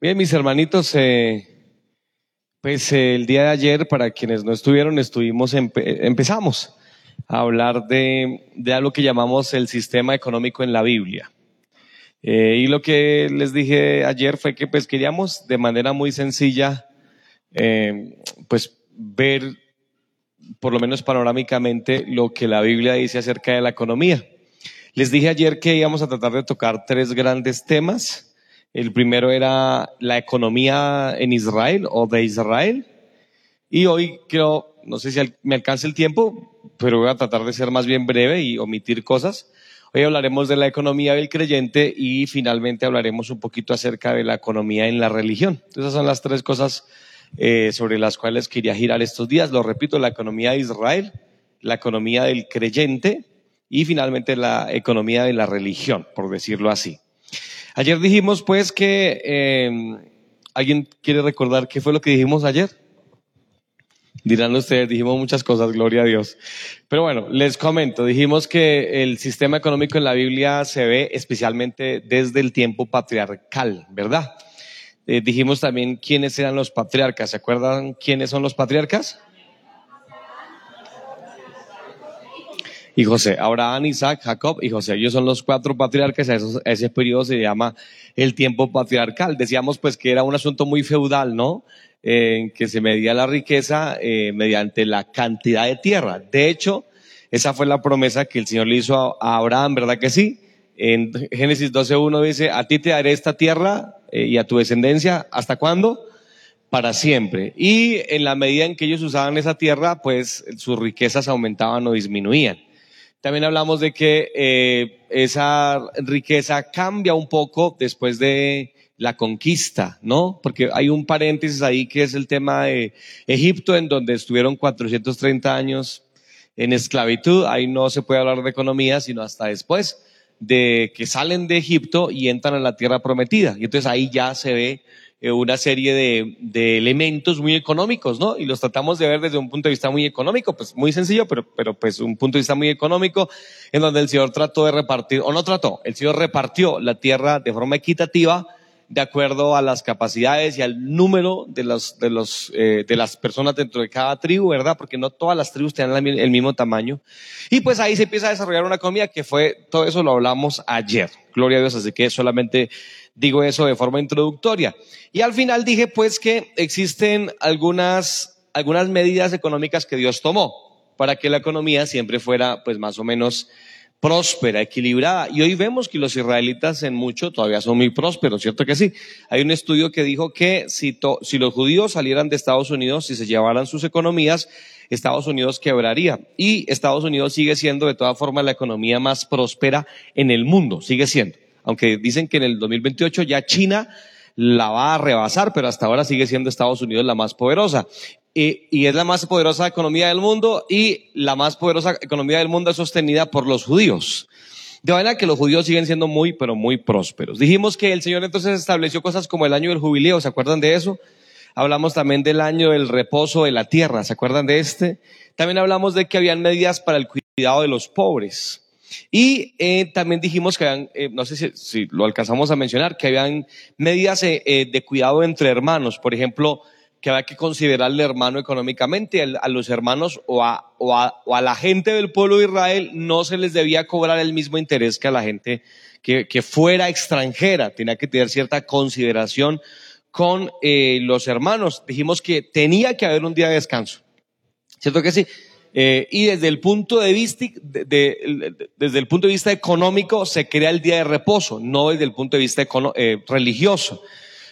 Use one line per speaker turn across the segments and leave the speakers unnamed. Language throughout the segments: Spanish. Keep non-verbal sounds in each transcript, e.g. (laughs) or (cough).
Bien, mis hermanitos, eh, pues eh, el día de ayer, para quienes no estuvieron, estuvimos, empezamos a hablar de, de, algo que llamamos el sistema económico en la Biblia. Eh, y lo que les dije ayer fue que pues queríamos de manera muy sencilla, pues ver, por lo menos panorámicamente, lo que la Biblia dice acerca de la economía. Les dije ayer que íbamos a tratar de tocar tres grandes temas el primero era la economía en Israel o de Israel. Y hoy creo, no sé si me alcance el tiempo, pero voy a tratar de ser más bien breve y omitir cosas. Hoy hablaremos de la economía del creyente y finalmente hablaremos un poquito acerca de la economía en la religión. Esas son las tres cosas eh, sobre las cuales quería girar estos días. Lo repito, la economía de Israel, la economía del creyente y finalmente la economía de la religión, por decirlo así. Ayer dijimos pues que em, alguien quiere recordar qué fue lo que dijimos ayer. Dirán ustedes, dijimos muchas cosas, gloria a Dios. Pero bueno, les comento, dijimos que el sistema económico en la Biblia se ve especialmente desde el tiempo patriarcal, ¿verdad? Eh, dijimos también quiénes eran los patriarcas. ¿Se acuerdan quiénes son los patriarcas? Y José. Abraham, Isaac, Jacob y José. Ellos son los cuatro patriarcas. A, ese periodo se llama el tiempo patriarcal. Decíamos pues que era un asunto muy feudal, ¿no? En que se medía la riqueza eh, mediante la cantidad de tierra. De hecho, esa fue la promesa que el Señor le hizo a, Abraham, ¿verdad que sí? En Génesis 12.1 dice, a ti te daré esta tierra eh, y a tu descendencia, ¿hasta cuándo? Para siempre. Y en la medida en que ellos usaban esa tierra, pues sus riquezas aumentaban o disminuían. También hablamos de que eh, esa riqueza cambia un poco después de la conquista, ¿no? Porque hay un paréntesis ahí que es el tema de Egipto, en donde estuvieron 430 años en esclavitud. Ahí no se puede hablar de economía, sino hasta después de que salen de Egipto y entran a la tierra prometida. Y entonces ahí ya se ve una serie de, de, elementos muy económicos, ¿no? Y los tratamos de ver desde un punto de vista muy económico, pues muy sencillo, pero, pero pues un punto de vista muy económico, en donde el Señor trató de repartir, o no trató, el Señor repartió la tierra de forma equitativa, de acuerdo a las capacidades y al número de los, de los, eh, de las personas dentro de cada tribu, ¿verdad? Porque no todas las tribus tienen el mismo tamaño. Y pues ahí se empieza a desarrollar una economía que fue, todo eso lo hablamos ayer. Gloria a Dios, así que solamente digo eso de forma introductoria. Y al final dije pues que existen algunas, algunas medidas económicas que Dios tomó para que la economía siempre fuera pues más o menos próspera, equilibrada. Y hoy vemos que los israelitas en mucho todavía son muy prósperos, ¿cierto que sí? Hay un estudio que dijo que si, los judíos salieran de Estados Unidos, si se llevaran sus economías, Estados Unidos quebraría. Y Estados Unidos sigue siendo de todas formas la economía más próspera en el mundo, sigue siendo aunque dicen que en el 2028 ya China la va a rebasar, pero hasta ahora sigue siendo Estados Unidos la más poderosa. Y, es la más poderosa economía del mundo y la más poderosa economía del mundo es sostenida por los judíos. De manera que los judíos siguen siendo muy, pero muy prósperos. Dijimos que el Señor entonces estableció cosas como el año del jubileo, ¿se acuerdan de eso? Hablamos también del año del reposo de la tierra, ¿se acuerdan de este? También hablamos de que habían medidas para el cuidado de los pobres. Y eh, también dijimos que habían, eh, no sé si, lo alcanzamos a mencionar, que habían medidas eh, de cuidado entre hermanos. Por ejemplo, que había que considerar al hermano económicamente, a los hermanos o a, o, a, o a, la gente del pueblo de Israel no se les debía cobrar el mismo interés que a la gente que, que fuera extranjera. Tenía que tener cierta consideración con los hermanos. Dijimos que tenía que haber un día de descanso. ¿Cierto que sí? Eh, y desde el punto de vista, desde el punto de vista económico se crea el día de reposo, no desde el punto de vista eh, religioso.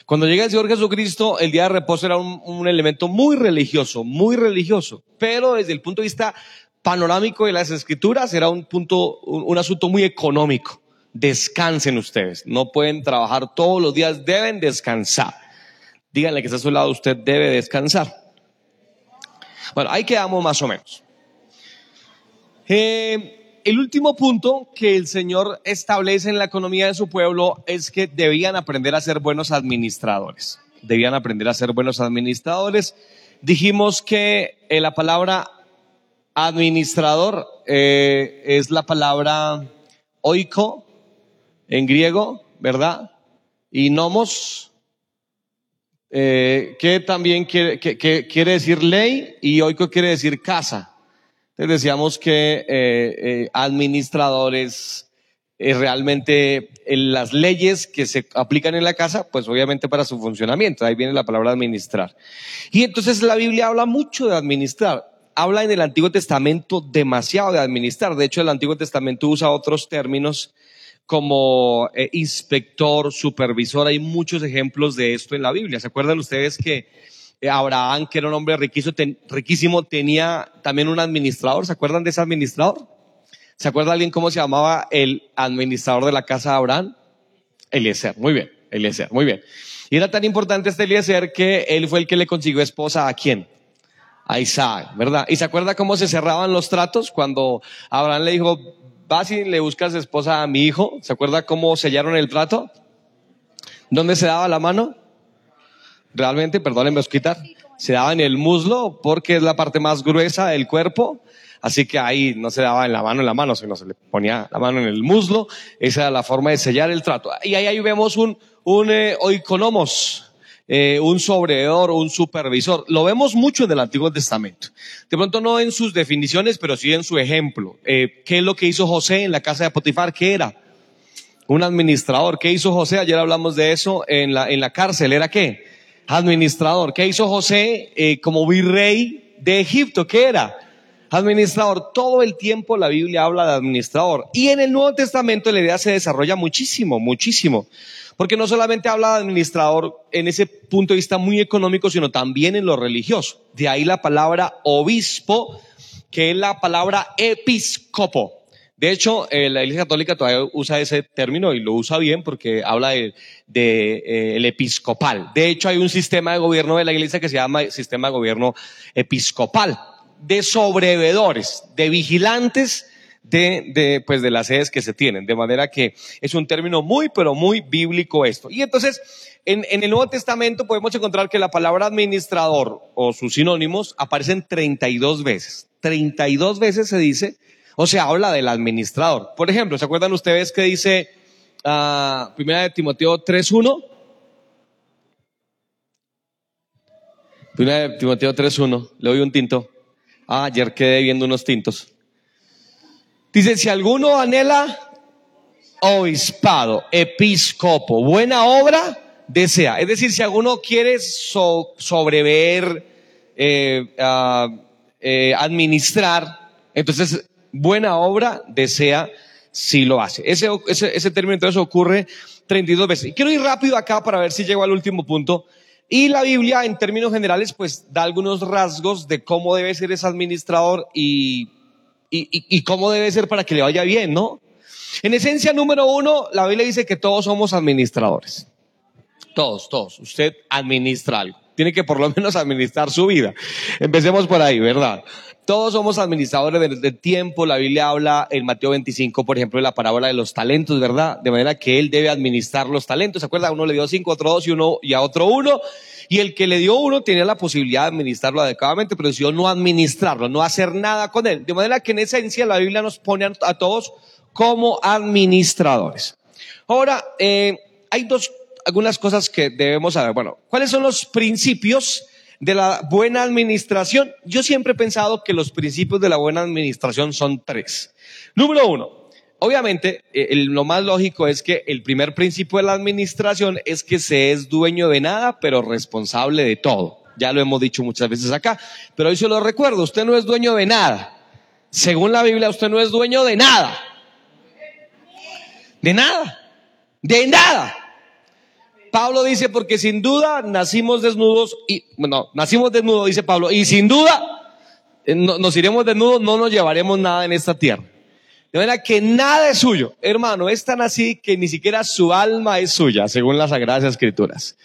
Cuando llega el Señor Jesucristo, el día de reposo era un, elemento muy religioso, muy religioso, pero desde el punto de vista panorámico de las escrituras era un punto, un, asunto muy económico. Descansen ustedes, no pueden trabajar todos los días, deben descansar. Díganle que está a su lado, usted debe descansar. Bueno, ahí quedamos más o menos. Eh, el último punto que el Señor establece en la economía de su pueblo es que debían aprender a ser buenos administradores. Debían aprender a ser buenos administradores. Dijimos que eh, la palabra administrador eh, es la palabra oiko en griego, ¿verdad? Y nomos eh, que también quiere, que, quiere decir ley y oico quiere decir casa. Decíamos que eh, eh, administradores realmente las leyes que se aplican en la casa, pues obviamente para su funcionamiento. Ahí viene la palabra administrar. Y entonces la Biblia habla mucho de administrar. Habla en el Antiguo Testamento demasiado de administrar. De hecho, el Antiguo Testamento usa otros términos como eh, inspector, supervisor. Hay muchos ejemplos de esto en la Biblia. ¿Se acuerdan ustedes que eh, Abraham, que era un hombre riquísimo, tenía también un administrador? ¿Se acuerdan de ese administrador? ¿Se acuerda alguien cómo se llamaba el administrador de la casa de Abraham? Eliezer. Muy bien, Eliezer. Muy bien. Y era tan importante este Eliezer que él fue el que le consiguió esposa a quién? A Isaac, ¿verdad? ¿Y se acuerda cómo se cerraban los tratos cuando Abraham le dijo, vas y le buscas esposa a mi hijo. ¿Se acuerda cómo sellaron el trato? ¿Dónde se daba la mano? Realmente, perdónenme quitar, se daba en el muslo porque es la parte más gruesa del cuerpo. Así que ahí no se daba en la mano en la mano, sino se le ponía la mano en el muslo. Esa era la forma de sellar el trato. Y ahí, ahí vemos un, un eh, oikonomos, eh, un sobreedor, un supervisor. Lo vemos mucho en el Antiguo Testamento. De pronto no en sus definiciones, pero sí en su ejemplo. Eh, ¿Qué es lo que hizo José en la casa de Potifar? ¿Qué era? Un administrador. ¿Qué hizo José? Ayer hablamos de eso en la, en la cárcel. ¿Era qué? Administrador. ¿Qué hizo José eh, como virrey de Egipto? ¿Qué era? Administrador. Todo el tiempo la Biblia habla de administrador. Y en el Nuevo Testamento la idea se desarrolla muchísimo, muchísimo. Porque no solamente habla de administrador en ese punto de vista muy económico, sino también en lo religioso. De ahí la palabra obispo, que es la palabra episcopo. De hecho, eh, la Iglesia Católica todavía usa ese término y lo usa bien porque habla de, eh, el episcopal. De hecho, hay un sistema de gobierno de la Iglesia que se llama sistema de gobierno episcopal, de sobrevedores, de vigilantes de, de, pues de las sedes que se tienen. De manera que es un término muy, pero muy bíblico esto. Y entonces, en, en el Nuevo Testamento podemos encontrar que la palabra administrador o sus sinónimos aparecen 32 veces. 32 veces se dice, o sea, habla del administrador. Por ejemplo, ¿se acuerdan ustedes que dice uh, Primera de Timoteo 3.1? Primera de Timoteo 3.1. Le doy un tinto. Ah, ayer quedé viendo unos tintos. Dice, si alguno anhela obispado, episcopo, buena obra, desea. Es decir, si alguno quiere sobrever, eh, eh, administrar, entonces buena obra desea si lo hace. Ese, ese, ese término entonces ocurre 32 veces. Y quiero ir rápido acá para ver si llego al último punto. Y la Biblia, en términos generales, pues da algunos rasgos de cómo debe ser ese administrador y y, cómo debe ser para que le vaya bien, ¿no? En esencia, número uno, la Biblia dice que todos somos administradores. Todos, todos. Usted administra algo. Tiene que por lo menos administrar su vida. Empecemos por ahí, ¿verdad? Todos somos administradores del, tiempo. La Biblia habla en Mateo 25, por ejemplo, de la parábola de los talentos, ¿verdad? De manera que él debe administrar los talentos. ¿Se acuerda? Uno le dio cinco, otro dos y uno y a otro uno. Y el que le dio uno tenía la posibilidad de administrarlo adecuadamente, pero decidió no administrarlo, no hacer nada con él. De manera que en esencia la Biblia nos pone a todos como administradores. Ahora, eh, hay dos, algunas cosas que debemos saber. Bueno, ¿cuáles son los principios de la buena administración? Yo siempre he pensado que los principios de la buena administración son tres. Número uno, Obviamente, eh, lo más lógico es que el primer principio de la administración es que se es dueño de nada, pero responsable de todo. Ya lo hemos dicho muchas veces acá, pero hoy se lo recuerdo, usted no es dueño de nada. Según la Biblia, usted no es dueño de nada. De nada. De nada. Pablo dice, porque sin duda nacimos desnudos y, bueno, nacimos desnudos, dice Pablo, y sin duda eh, nos iremos desnudos, no nos llevaremos nada en esta tierra. De manera que nada es suyo. Hermano, es tan así que ni siquiera su alma es suya, según las Sagradas Escrituras.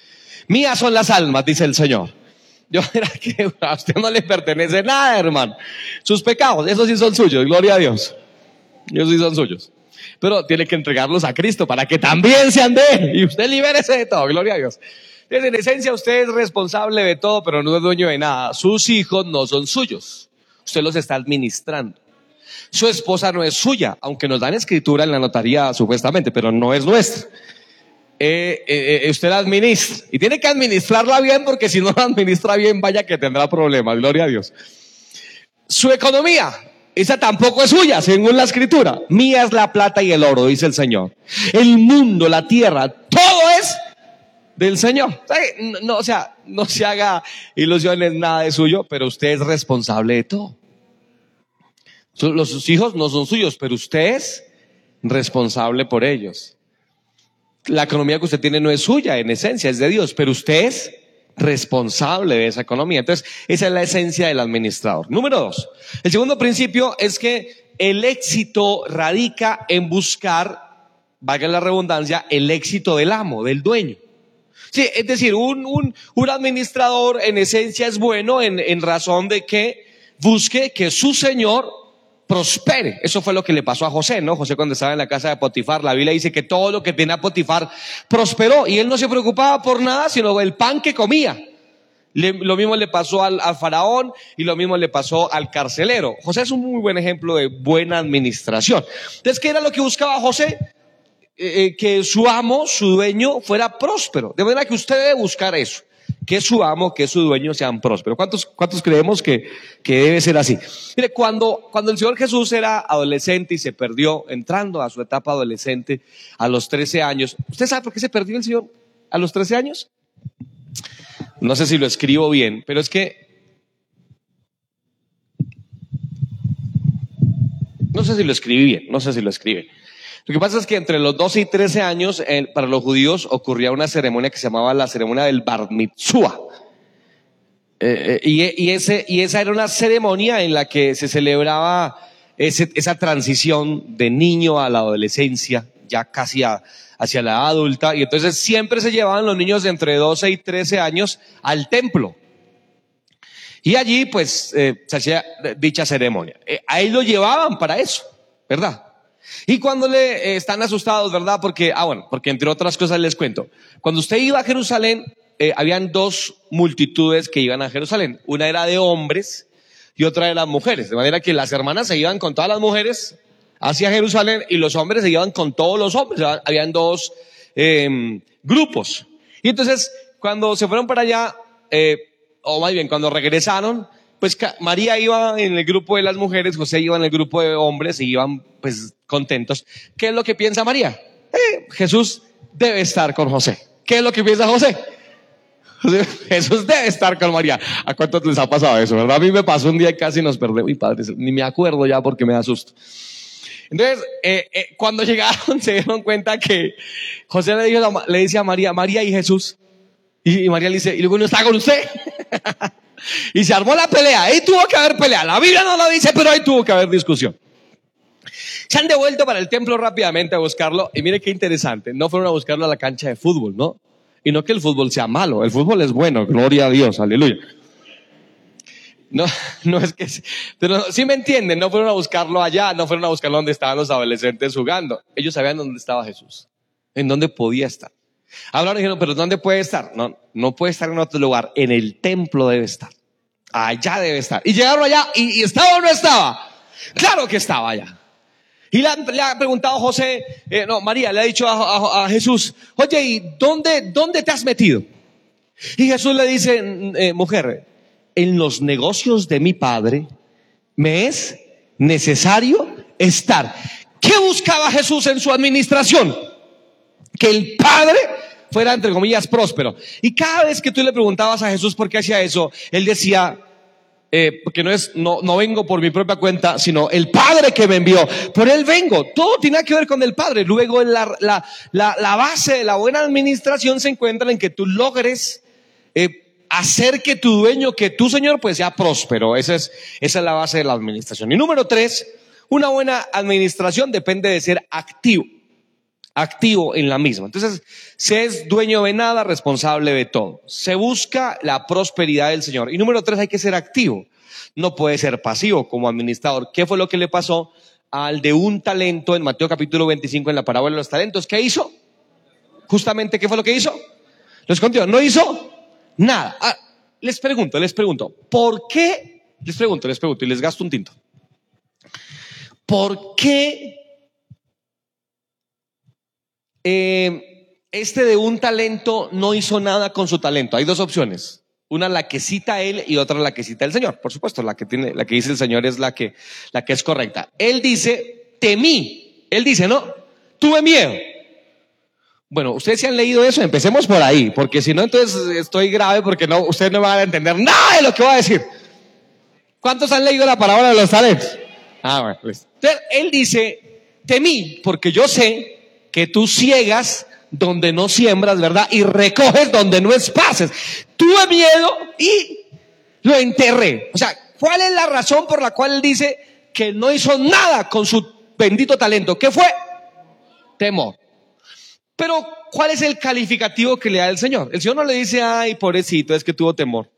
Mías son las almas, dice el Señor. Yo era (laughs) que a usted no le pertenece nada, hermano. Sus pecados, esos sí son suyos, gloria a Dios. Esos sí son suyos. Pero tiene que entregarlos a Cristo para que también se ande. Y usted libérese de todo, gloria a Dios. Entonces, en esencia, usted es responsable de todo, pero no es dueño de nada. Sus hijos no son suyos. Usted los está administrando. Su esposa no es suya, aunque nos dan escritura en la notaría supuestamente, pero no es nuestra. eh, eh, usted la administra. Y tiene que administrarla bien porque si no la administra bien, vaya que tendrá problemas. Gloria a Dios. Su economía, esa tampoco es suya, según la escritura. Mía es la plata y el oro, dice el Señor. El mundo, la tierra, todo es del Señor. No, o sea, no se haga ilusiones, nada de suyo, pero usted es responsable de todo. Los, sus hijos no son suyos, pero usted es responsable por ellos. La economía que usted tiene no es suya, en esencia, es de Dios, pero usted es responsable de esa economía. Entonces, esa es la esencia del administrador. Número dos. El segundo principio es que el éxito radica en buscar, valga la redundancia, el éxito del amo, del dueño. Sí, es decir, un, un, un administrador en esencia es bueno en, en razón de que busque que su señor prospere. Eso fue lo que le pasó a José, ¿no? José cuando estaba en la casa de Potifar, la Biblia dice que todo lo que tenía Potifar prosperó y él no se preocupaba por nada, sino el pan que comía. lo mismo le pasó al, faraón y lo mismo le pasó al carcelero. José es un muy buen ejemplo de buena administración. Entonces, ¿qué era lo que buscaba José? Eh, eh, que su amo, su dueño, fuera próspero. De manera que usted debe buscar eso que su amo, que su dueño sean prósperos. ¿Cuántos, cuántos creemos que, que debe ser así? Mire, cuando, cuando el Señor Jesús era adolescente y se perdió, entrando a su etapa adolescente a los 13 años, ¿usted sabe por qué se perdió el Señor a los 13 años? No sé si lo escribo bien, pero es que no sé si lo escribí bien, no sé si lo escribe. Lo que pasa es que entre los 12 y 13 años, para los judíos ocurría una ceremonia que se llamaba la ceremonia del Bar Mitzvah. Eh, eh, y, ese, y esa era una ceremonia en la que se celebraba esa transición de niño a la adolescencia, ya casi hacia la adulta. Y entonces siempre se llevaban los niños de entre 12 y 13 años al templo. Y allí pues eh, se hacía dicha ceremonia. ahí lo llevaban para eso, ¿verdad? Y cuando le eh, están asustados, ¿verdad? Porque, ah, bueno, porque entre otras cosas les cuento. Cuando usted iba a Jerusalén, eh, habían dos multitudes que iban a Jerusalén. Una era de hombres y otra de las mujeres. De manera que las hermanas se iban con todas las mujeres hacia Jerusalén y los hombres se iban con todos los hombres. Habían dos em, grupos. Y entonces, cuando se fueron para allá, eh, o más bien, cuando regresaron, pues María iba en el grupo de las mujeres, José iba en el grupo de hombres y iban pues contentos. ¿Qué es lo que piensa María? Eh, Jesús debe estar con José. ¿Qué es lo que piensa José? (laughs) Jesús debe estar con María. ¿A cuántos les ha pasado eso, verdad? A mí me pasó un día y casi nos perdemos. Mi padre, ni me acuerdo ya porque me da susto. Entonces, eh, eh, cuando (laughs) llegaron se dieron cuenta que José le, dijo, le dice a María, María y Jesús. Y, María le dice, y luego no está con usted. (laughs) (laughs) y se armó la pelea. Ahí tuvo que haber pelea. La Biblia no lo dice, pero ahí tuvo que haber discusión. Se han devuelto para el templo rápidamente a buscarlo. Y mire qué interesante. No fueron a buscarlo a la cancha de fútbol, ¿no? Y no que el fútbol sea malo. El fútbol es bueno. Gloria a Dios. Aleluya. No, (laughs) no es que, pero sí me entienden, no fueron a buscarlo allá, no fueron a buscarlo donde estaban los adolescentes jugando. Ellos sabían dónde estaba Jesús, en dónde podía estar. Hablaron y dijeron, pero ¿dónde puede estar? No, no puede estar en otro lugar, en el templo debe estar. Allá debe estar. Y llegaron allá y, estaba o no estaba. Claro que estaba allá. Y le, ha preguntado José, eh, no, María le ha dicho a, Jesús, oye, ¿y dónde, dónde te has metido? Y Jesús le dice, eh, mujer, en los negocios de mi padre me es necesario estar. ¿Qué buscaba Jesús en su administración? Que el Padre fuera, entre comillas, próspero. Y cada vez que tú le preguntabas a Jesús por qué hacía eso, él decía, eh, porque no es, no, no vengo por mi propia cuenta, sino el Padre que me envió. Por Él vengo. Todo tiene que ver con el Padre. Luego la, la, la, la base de la buena administración se encuentra en que tú logres eh, hacer que tu dueño, que tu Señor, pues sea próspero. Esa es, esa es la base de la administración. Y número tres, una buena administración depende de ser activo activo en la misma. Entonces, se es dueño de nada, responsable de todo. Se busca la prosperidad del Señor. Y número tres, hay que ser activo. No puede ser pasivo como administrador. ¿Qué fue lo que le pasó al de un talento en Mateo capítulo 25 en la parábola de los talentos? ¿Qué hizo? Justamente, ¿qué fue lo que hizo? Lo escondió. No hizo nada. Ah, les pregunto, les pregunto, ¿por qué? Les pregunto, les pregunto y les gasto un tinto. ¿Por qué eh, este de un talento no hizo nada con su talento. Hay dos opciones. Una la que cita él y otra la que cita el Señor. Por supuesto, la que tiene, la que dice el Señor es la que, la que es correcta. Él dice, temí. Él dice, no, tuve miedo. Bueno, ustedes se han leído eso, empecemos por ahí, porque si no, entonces estoy grave porque no, ustedes no van a entender nada de lo que voy a decir. ¿Cuántos han leído la palabra de los talentos? Ah, bueno, pues. él dice, temí, porque yo sé que tú ciegas donde no siembras, ¿verdad? Y recoges donde no espaces. Tuve miedo y lo enterré. O sea, ¿cuál es la razón por la cual él dice que no hizo nada con su bendito talento? ¿Qué fue? Temor. Pero, ¿cuál es el calificativo que le da el Señor? El Señor no le dice, ay, pobrecito, es que tuvo temor.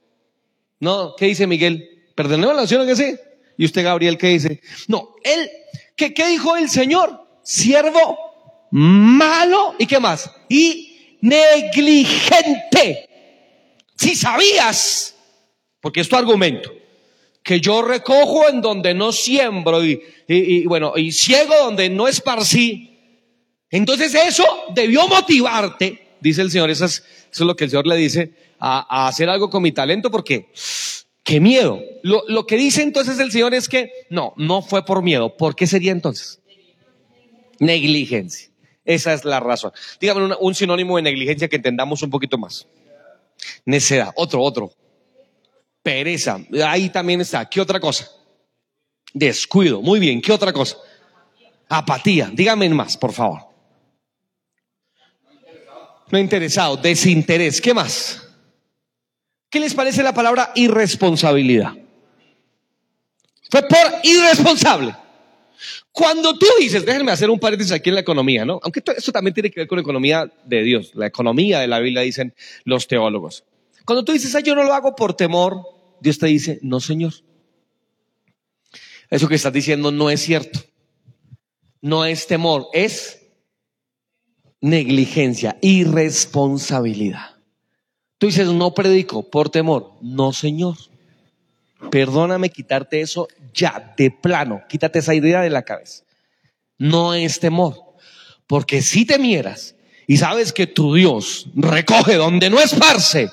No, ¿qué dice Miguel? Perdonemos la oración que sí. Y usted, Gabriel, ¿qué dice? No, él, ¿qué, qué dijo el Señor? Siervo malo y qué más? Y negligente. Si sabías, porque es tu argumento, que yo recojo en donde no siembro y, y bueno, y ciego donde no esparcí, entonces eso debió motivarte, dice el Señor, eso es, lo que el Señor le dice, a, hacer algo con mi talento, porque qué miedo. Lo, lo, que dice entonces el Señor es que no, no fue por miedo. ¿Por qué sería entonces? Negligencia. Esa es la razón. Dígame un sinónimo de negligencia que entendamos un poquito más. Necedad. Otro, otro. Pereza. Ahí también está. ¿Qué otra cosa? Descuido. Muy bien. ¿Qué otra cosa? Apatía. Dígame más, por favor. No interesado, desinterés. ¿Qué más? ¿Qué les parece la palabra irresponsabilidad? Fue por irresponsable. Cuando tú dices, déjenme hacer un paréntesis aquí en la economía, ¿no? Aunque esto también tiene que ver con la economía de Dios, la economía de la Biblia, dicen los teólogos. Cuando tú dices, yo no lo hago por temor, Dios te dice, no, Señor. Eso que estás diciendo no es cierto. No es temor, es negligencia, irresponsabilidad. Tú dices, no predico por temor. No, Señor. Perdóname quitarte eso ya, de plano. Quítate esa idea de la cabeza. No es temor. Porque si temieras y sabes que tu Dios recoge donde no esparce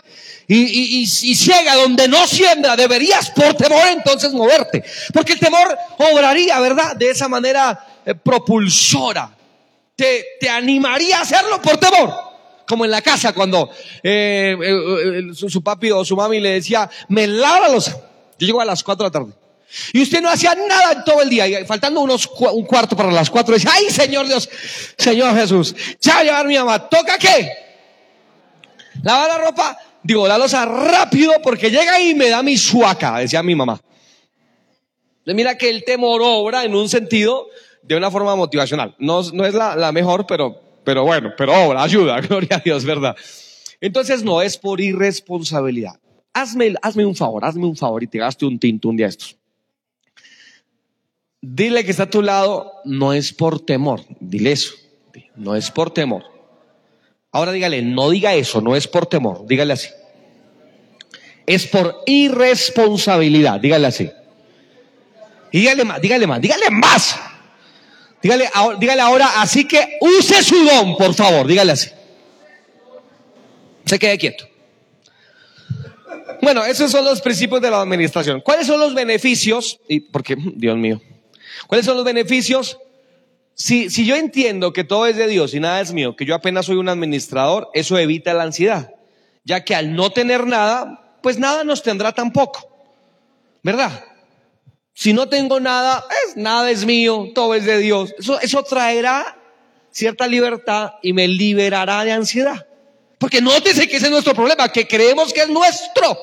y, y, y, ciega donde no siembra, deberías por temor entonces moverte. Porque el temor obraría, ¿verdad? De esa manera eh, propulsora te, animaría a hacerlo por temor. Como en la casa cuando eh, eh, su, papi o su mami le decía, me lava los... Yo llego a las 4 de la tarde. Y usted no hacía nada en todo el día. Y faltando unos, un cuarto para las 4, dice, ay Señor Dios, Señor Jesús, ya va a llevar mi mamá. ¿Toca qué? Lavar la ropa. Digo, la losa rápido porque llega y me da mi suaca, decía mi mamá. Mira que el temor obra en un sentido de una forma motivacional. No, no es la, la mejor, pero, pero bueno, pero obra, ayuda, (laughs) gloria a Dios, ¿verdad? Entonces no es por irresponsabilidad. Hazme, hazme un favor, hazme un favor y te gaste un tinto un día estos. Dile que está a tu lado, no es por temor, dile eso, no es por temor. Ahora dígale, no diga eso, no es por temor, dígale así. Es por irresponsabilidad, dígale así. Dígale más, dígale más, dígale más. Dígale, dígale ahora, así que use su don, por favor, dígale así. Se quede quieto. Bueno, esos son los principios de la administración. ¿Cuáles son los beneficios? Y porque, Dios mío, ¿cuáles son los beneficios? Si, si yo entiendo que todo es de Dios y nada es mío, que yo apenas soy un administrador, eso evita la ansiedad, ya que al no tener nada, pues nada nos tendrá tampoco, ¿verdad? Si no tengo nada, es, nada es mío, todo es de Dios. Eso, eso traerá cierta libertad y me liberará de ansiedad. Porque nótese que ese es nuestro problema, que creemos que es nuestro.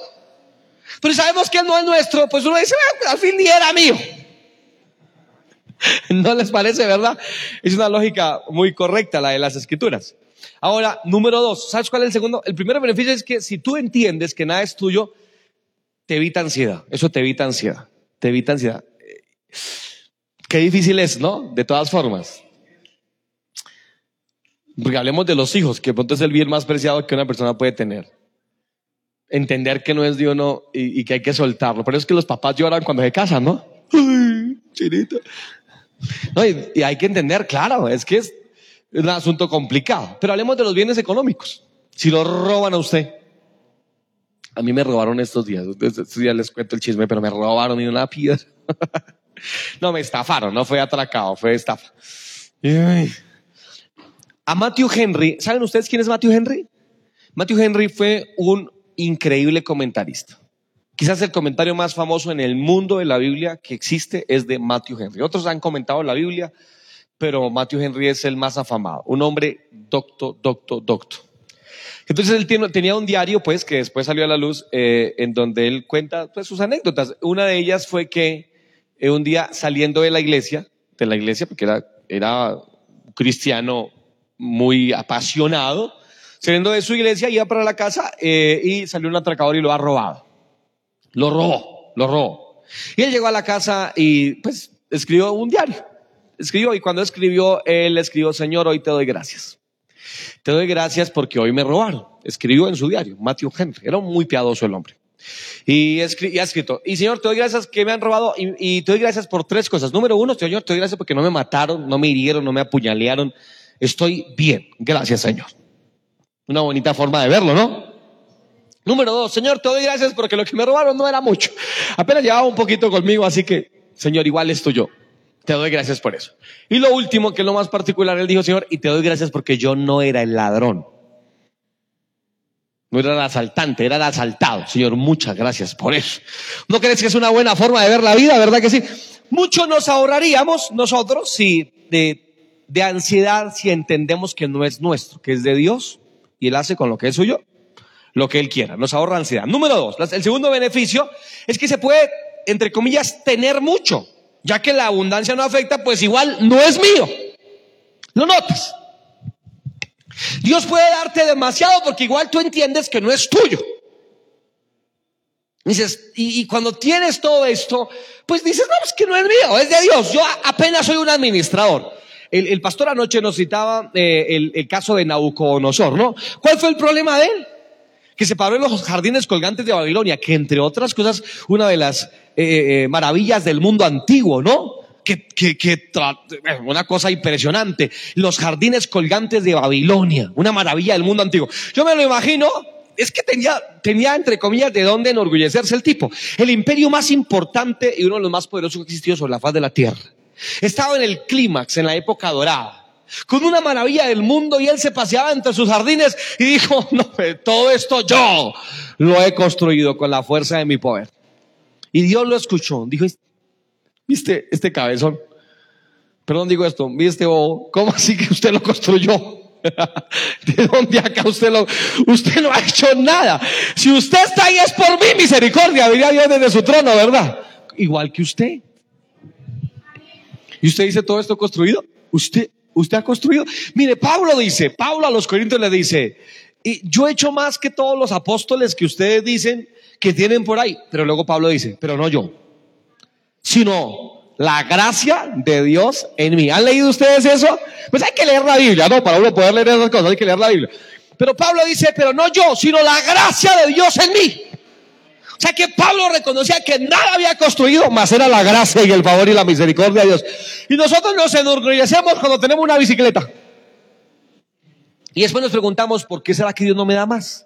Pero sabemos que no es nuestro, pues uno dice, ah, al fin ni era mío. (laughs) ¿No les parece, verdad? Es una lógica muy correcta la de las escrituras. Ahora, número dos, ¿sabes cuál es el segundo? El primer beneficio es que si tú entiendes que nada es tuyo, te evita ansiedad. Eso te evita ansiedad te evita ansiedad. Qué difícil es, ¿no? De todas formas. Porque hablemos de los hijos, que pronto es el bien más preciado que una persona puede tener. Entender que no es Dios no, y, que hay que soltarlo. Por eso es que los papás lloran cuando se casan, ¿no? Ay, chinita. No, y, hay que entender, claro, es que es, Es un asunto complicado. Pero hablemos de los bienes económicos. Si lo roban a usted. A mí me robaron estos días. Estos días les cuento el chisme, pero me robaron y una piedra. (laughs) no, me estafaron, no fue atracado, fue estafa. A Matthew Henry, ¿saben ustedes quién es Matthew Henry? Matthew Henry fue un increíble comentarista. Quizás el comentario más famoso en el mundo de la Biblia que existe es de Matthew Henry. Otros han comentado la Biblia, pero Matthew Henry es el más afamado. Un hombre docto, docto, docto. Entonces él tenía un diario, pues, que después salió a la luz, eh, en donde él cuenta pues, sus anécdotas. Una de ellas fue que eh, un día saliendo de la iglesia, de la iglesia, porque era, era cristiano muy apasionado, saliendo de su iglesia, iba para la casa eh, y salió un atracador y lo ha robado. Lo robó, lo robó. Y él llegó a la casa y pues escribió un diario. Escribió y cuando escribió, él escribió, Señor, hoy te doy gracias. Te doy gracias porque hoy me robaron. Escribió en su diario, Matthew Henry. Era muy piadoso el hombre. Y, ha escrito, y Señor, te doy gracias que me han robado y, te doy gracias por tres cosas. Número uno, Señor, te doy gracias porque no me mataron, no me hirieron, no me apuñalearon. Estoy bien. Gracias, Señor. Una bonita forma de verlo, ¿no? Número dos, Señor, te doy gracias porque lo que me robaron no era mucho. Apenas llevaba un poquito conmigo, así que, Señor, igual esto yo. Te doy gracias por eso. Y lo último, que es lo más particular, él dijo, Señor, y te doy gracias porque yo no era el ladrón. No era el asaltante, era el asaltado. Señor, muchas gracias por eso. ¿No crees que es una buena forma de ver la vida, verdad que sí? Mucho nos ahorraríamos nosotros si de, de ansiedad si entendemos que no es nuestro, que es de Dios y Él hace con lo que es suyo lo que Él quiera. Nos ahorra ansiedad. Número dos, el segundo beneficio es que se puede, entre comillas, tener mucho. Ya que la abundancia no afecta, pues igual no es mío. ¿Lo notas? Dios puede darte demasiado porque igual tú entiendes que no es tuyo. Dices, y, cuando tienes todo esto, pues dices, no, es que no es mío, es de Dios. Yo apenas soy un administrador. El, pastor anoche nos citaba eh, el, el, caso de Nabucodonosor, ¿no? ¿Cuál fue el problema de él? que se paró en los jardines colgantes de Babilonia, que entre otras cosas, una de las eh, eh, maravillas del mundo antiguo, ¿no? Que, que, que una cosa impresionante, los jardines colgantes de Babilonia, una maravilla del mundo antiguo. Yo me lo imagino, es que tenía, tenía entre comillas de dónde enorgullecerse el tipo. El imperio más importante y uno de los más poderosos que existió sobre la faz de la tierra. Estaba en el clímax, en la época dorada con una maravilla del mundo y él se paseaba entre sus jardines y dijo, (laughs) no, todo esto yo lo he construido con la fuerza de mi poder. Y Dios lo escuchó, dijo, viste este cabezón, perdón digo esto, viste bobo, ¿cómo así que usted lo construyó? (laughs) ¿De dónde acá usted lo, usted no ha hecho nada? Si usted está ahí es por mi misericordia, diría Dios desde su trono, ¿verdad? Igual que usted. ¿Y usted dice todo esto construido? Usted, usted ha construido. Mire, Pablo dice, Pablo a los Corintios le dice, y yo he hecho más que todos los apóstoles que ustedes dicen que tienen por ahí. Pero luego Pablo dice, pero no yo, sino la gracia de Dios en mí. ¿Han leído ustedes eso? Pues hay que leer la Biblia, ¿no? Para uno poder leer esas cosas hay que leer la Biblia. Pero Pablo dice, pero no yo, sino la gracia de Dios en mí. O sea que Pablo reconocía que nada había construido, más era la gracia y el favor y la misericordia de Dios. Y nosotros nos enorgullecemos cuando tenemos una bicicleta. Y después nos preguntamos, ¿por qué será que Dios no me da más?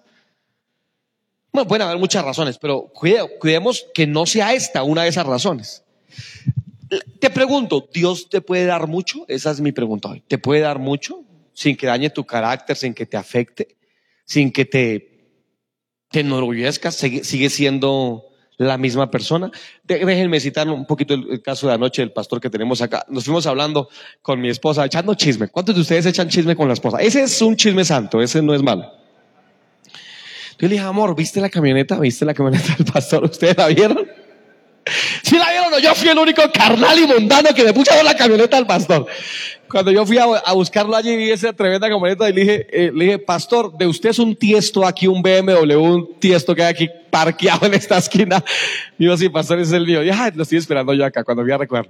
Bueno, pueden haber muchas razones, pero cuidemos que no sea esta una de esas razones. Te pregunto, ¿Dios te puede dar mucho? Esa es mi pregunta hoy. ¿Te puede dar mucho sin que dañe tu carácter, sin que te afecte, sin que te te enorgullezcas, sigue siendo la misma persona. Déjenme citar un poquito el, caso de anoche del pastor que tenemos acá. Nos fuimos hablando con mi esposa, echando chisme. ¿Cuántos de ustedes echan chisme con la esposa? Ese es un chisme santo, ese no es malo. Yo le dije, amor, ¿viste la camioneta? ¿Viste la camioneta del pastor? ¿Ustedes la vieron? Si la vieron, yo fui el único carnal y mundano que me puso la camioneta al pastor. Cuando yo fui a, buscarlo allí, vi esa tremenda camioneta y le dije, eh, le dije, pastor, de usted es un tiesto aquí, un BMW, un tiesto que hay aquí parqueado en esta esquina. Y yo, sí, pastor, es el mío. Y ay, lo estoy esperando yo acá cuando voy a recoger.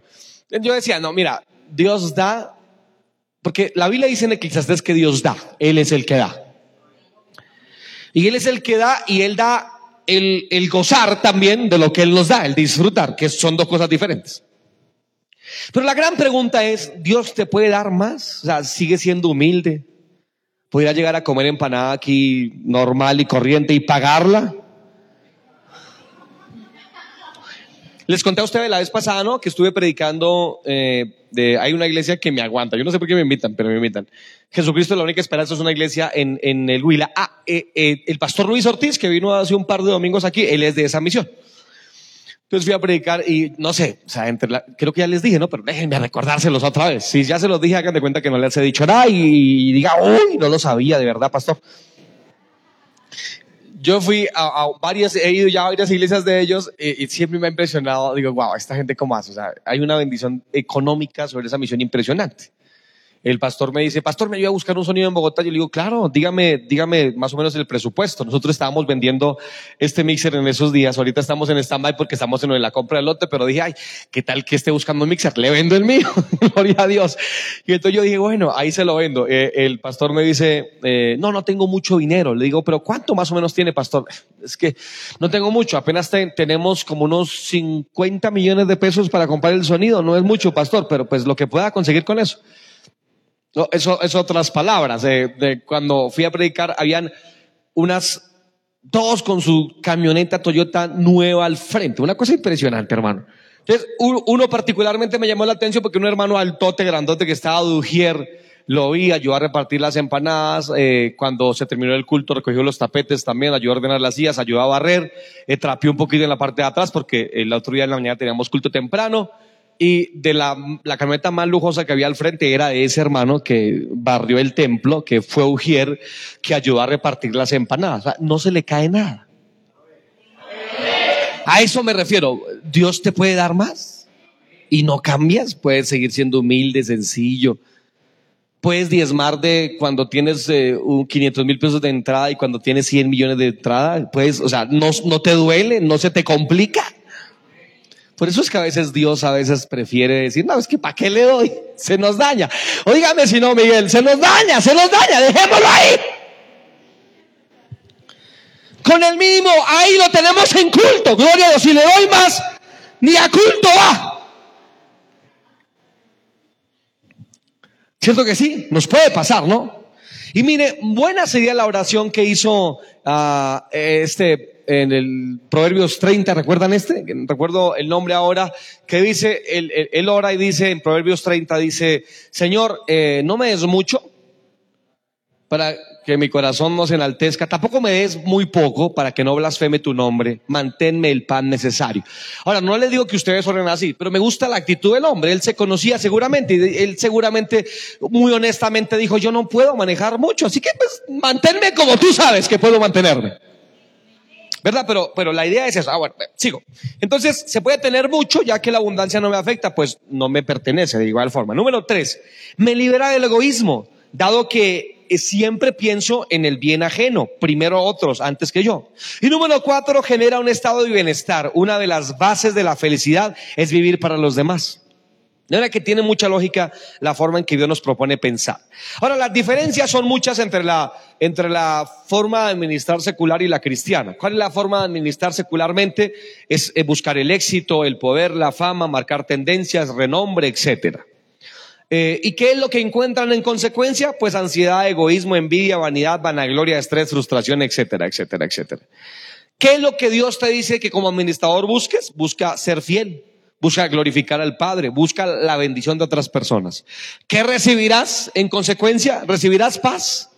Yo decía, no, mira, Dios da, porque la Biblia dice en Eclesiastes que Dios da, Él es el que da. Y Él es el que da y Él da el, gozar también de lo que Él nos da, el disfrutar, que son dos cosas diferentes. Pero la gran pregunta es, ¿Dios te puede dar más? O sea, sigue siendo humilde. ¿Podría llegar a comer empanada aquí normal y corriente y pagarla? Les conté a ustedes la vez pasada, ¿no? Que estuve predicando, eh, hay una iglesia que me aguanta. Yo no sé por qué me invitan, pero me invitan. Jesucristo es la única esperanza, es una iglesia en, en el Huila. Ah, eh, eh, el pastor Luis Ortiz, que vino hace un par de domingos aquí, él es de esa misión. Entonces fui a predicar y no sé, o sea, entre la, creo que ya les dije, ¿no? Pero déjenme recordárselos otra vez. Si ya se los dije, hagan de cuenta que no les he dicho nada y diga, uy, no lo sabía, de verdad, pastor. Yo fui a, varias, he ido ya a varias iglesias de ellos y, y, siempre me ha impresionado. Digo, wow, esta gente cómo hace. O sea, hay una bendición económica sobre esa misión impresionante el pastor me dice, pastor, me ayuda a buscar un sonido en Bogotá. Yo le digo, claro, dígame, dígame más o menos el presupuesto. Nosotros estábamos vendiendo este mixer en esos días. Ahorita estamos en stand-by porque estamos en la compra del lote, pero dije, ay, ¿qué tal que esté buscando un mixer? Le vendo el mío. (laughs) Gloria a Dios. Y entonces yo dije, bueno, ahí se lo vendo. Eh, el pastor me dice, eh, no, no tengo mucho dinero. Le digo, pero ¿cuánto más o menos tiene, pastor? (laughs) Es que no tengo mucho. Apenas tenemos como unos 50 millones de pesos para comprar el sonido. No es mucho, pastor, pero pues lo que pueda conseguir con eso. No, eso es otras palabras. De, cuando fui a predicar, habían unas dos con su camioneta Toyota nueva al frente. Una cosa impresionante, hermano. Entonces, uno particularmente me llamó la atención porque un hermano altote, grandote que estaba de Ujier, lo vi, ayudó a repartir las empanadas, eh, cuando se terminó el culto recogió los tapetes también, ayudó a ordenar las sillas, ayudó a barrer, eh, trapeó un poquito en la parte de atrás porque el otro día en la mañana teníamos culto temprano, y de la, la, camioneta más lujosa que había al frente era de ese hermano que barrió el templo, que fue Ujier, que ayudó a repartir las empanadas. O sea, no se le cae nada. A eso me refiero. Dios te puede dar más y no cambias. Puedes seguir siendo humilde, sencillo. Puedes diezmar de cuando tienes eh, 500 mil pesos de entrada y cuando tienes 100 millones de entrada. Puedes, o sea, no, no te duele, no se te complica. Por eso es que a veces Dios a veces prefiere decir, no, es que ¿para qué le doy? Se nos daña. Oígame si no, Miguel, se nos daña, se nos daña, dejémoslo ahí. Con el mínimo, ahí lo tenemos en culto. Gloria a Dios, si le doy más, ni a culto va. ¿Cierto que sí? Nos puede pasar, ¿no? Y mire, buena sería la oración que hizo uh, este en el Proverbios 30, ¿recuerdan este? Recuerdo el nombre ahora, que dice, él, ora y dice en Proverbios 30, dice, Señor, eh, no me des mucho para que mi corazón no se enaltezca, tampoco me des muy poco para que no blasfeme tu nombre, manténme el pan necesario. Ahora, no le digo que ustedes oren así, pero me gusta la actitud del hombre, él se conocía seguramente, y él seguramente, muy honestamente dijo, yo no puedo manejar mucho, así que pues manténme como tú sabes que puedo mantenerme. ¿verdad? Pero, pero la idea es eso. Ah, bueno, sigo. Entonces, se puede tener mucho, ya que la abundancia no me afecta, pues no me pertenece de igual forma. Número tres, me libera del egoísmo, dado que siempre pienso en el bien ajeno, primero otros antes que yo. Y número cuatro, genera un estado de bienestar. Una de las bases de la felicidad es vivir para los demás. De manera que tiene mucha lógica la forma en que Dios nos propone pensar. Ahora, las diferencias son muchas entre la, entre la forma de administrar secular y la cristiana. ¿Cuál es la forma de administrar secularmente? Es eh, buscar el éxito, el poder, la fama, marcar tendencias, renombre, etcétera. Eh, ¿Y qué es lo que encuentran en consecuencia? Pues ansiedad, egoísmo, envidia, vanidad, vanagloria, estrés, frustración, etcétera, etcétera, etcétera. ¿Qué es lo que Dios te dice que como administrador busques? Busca ser fiel busca glorificar al Padre, busca la bendición de otras personas. ¿Qué recibirás en consecuencia? Recibirás paz,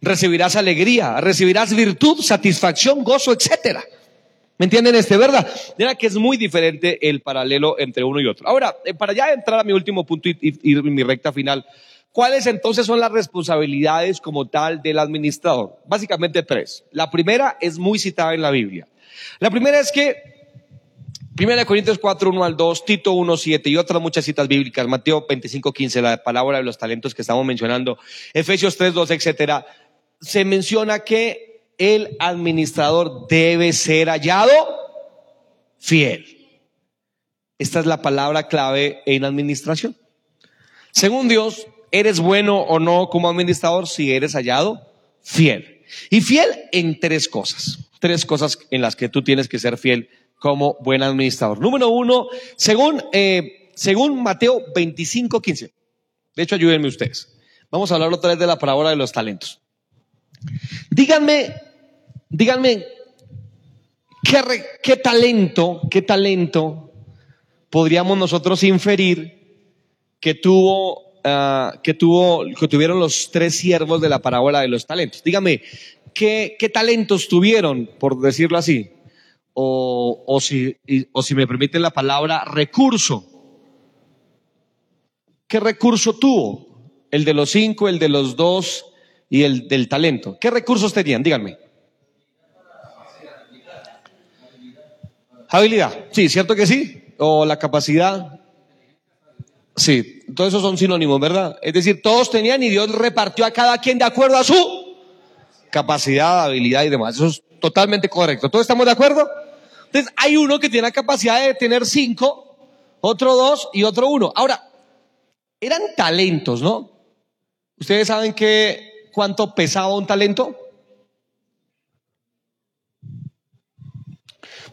recibirás alegría, recibirás virtud, satisfacción, gozo, etcétera. ¿Me entienden este, verdad? Mira que es muy diferente el paralelo entre uno y otro. Ahora, eh, para ya entrar a mi último punto y, mi recta final, ¿cuáles entonces son las responsabilidades como tal del administrador? Básicamente tres. La primera es muy citada en la Biblia. La primera es que Primera Corintios 4, 1 al 2, Tito 1, 7 y otras muchas citas bíblicas, Mateo 25, 15, la palabra de los talentos que estamos mencionando, Efesios 3, 2, etcétera, se menciona que el administrador debe ser hallado fiel. Esta es la palabra clave en administración. Según Dios, eres bueno o no como administrador si eres hallado fiel. Y fiel en tres cosas. Tres cosas en las que tú tienes que ser fiel como buen administrador. Número uno, según eh, según Mateo 25, 15. De hecho, ayúdenme ustedes. Vamos a hablar otra vez de la parábola de los talentos. Díganme, díganme, ¿qué, qué talento, qué talento podríamos nosotros inferir que tuvo, ah, que tuvo, que tuvieron los tres siervos de la parábola de los talentos? Dígame, ¿qué, qué talentos tuvieron, por decirlo así? O, o, si, o si me permiten la palabra, recurso. ¿Qué recurso tuvo? El de los cinco, el de los dos y el del talento. ¿Qué recursos tenían? Díganme. Habilidad. Sí, ¿cierto que sí? O la capacidad. Sí, todos esos son sinónimos, ¿verdad? Es decir, todos tenían y Dios repartió a cada quien de acuerdo a su capacidad, habilidad y demás. Eso es totalmente correcto. ¿Todos estamos de acuerdo? Entonces, hay uno que tiene la capacidad de tener cinco, otro dos y otro uno. Ahora, eran talentos, ¿no? Ustedes saben que cuánto pesaba un talento.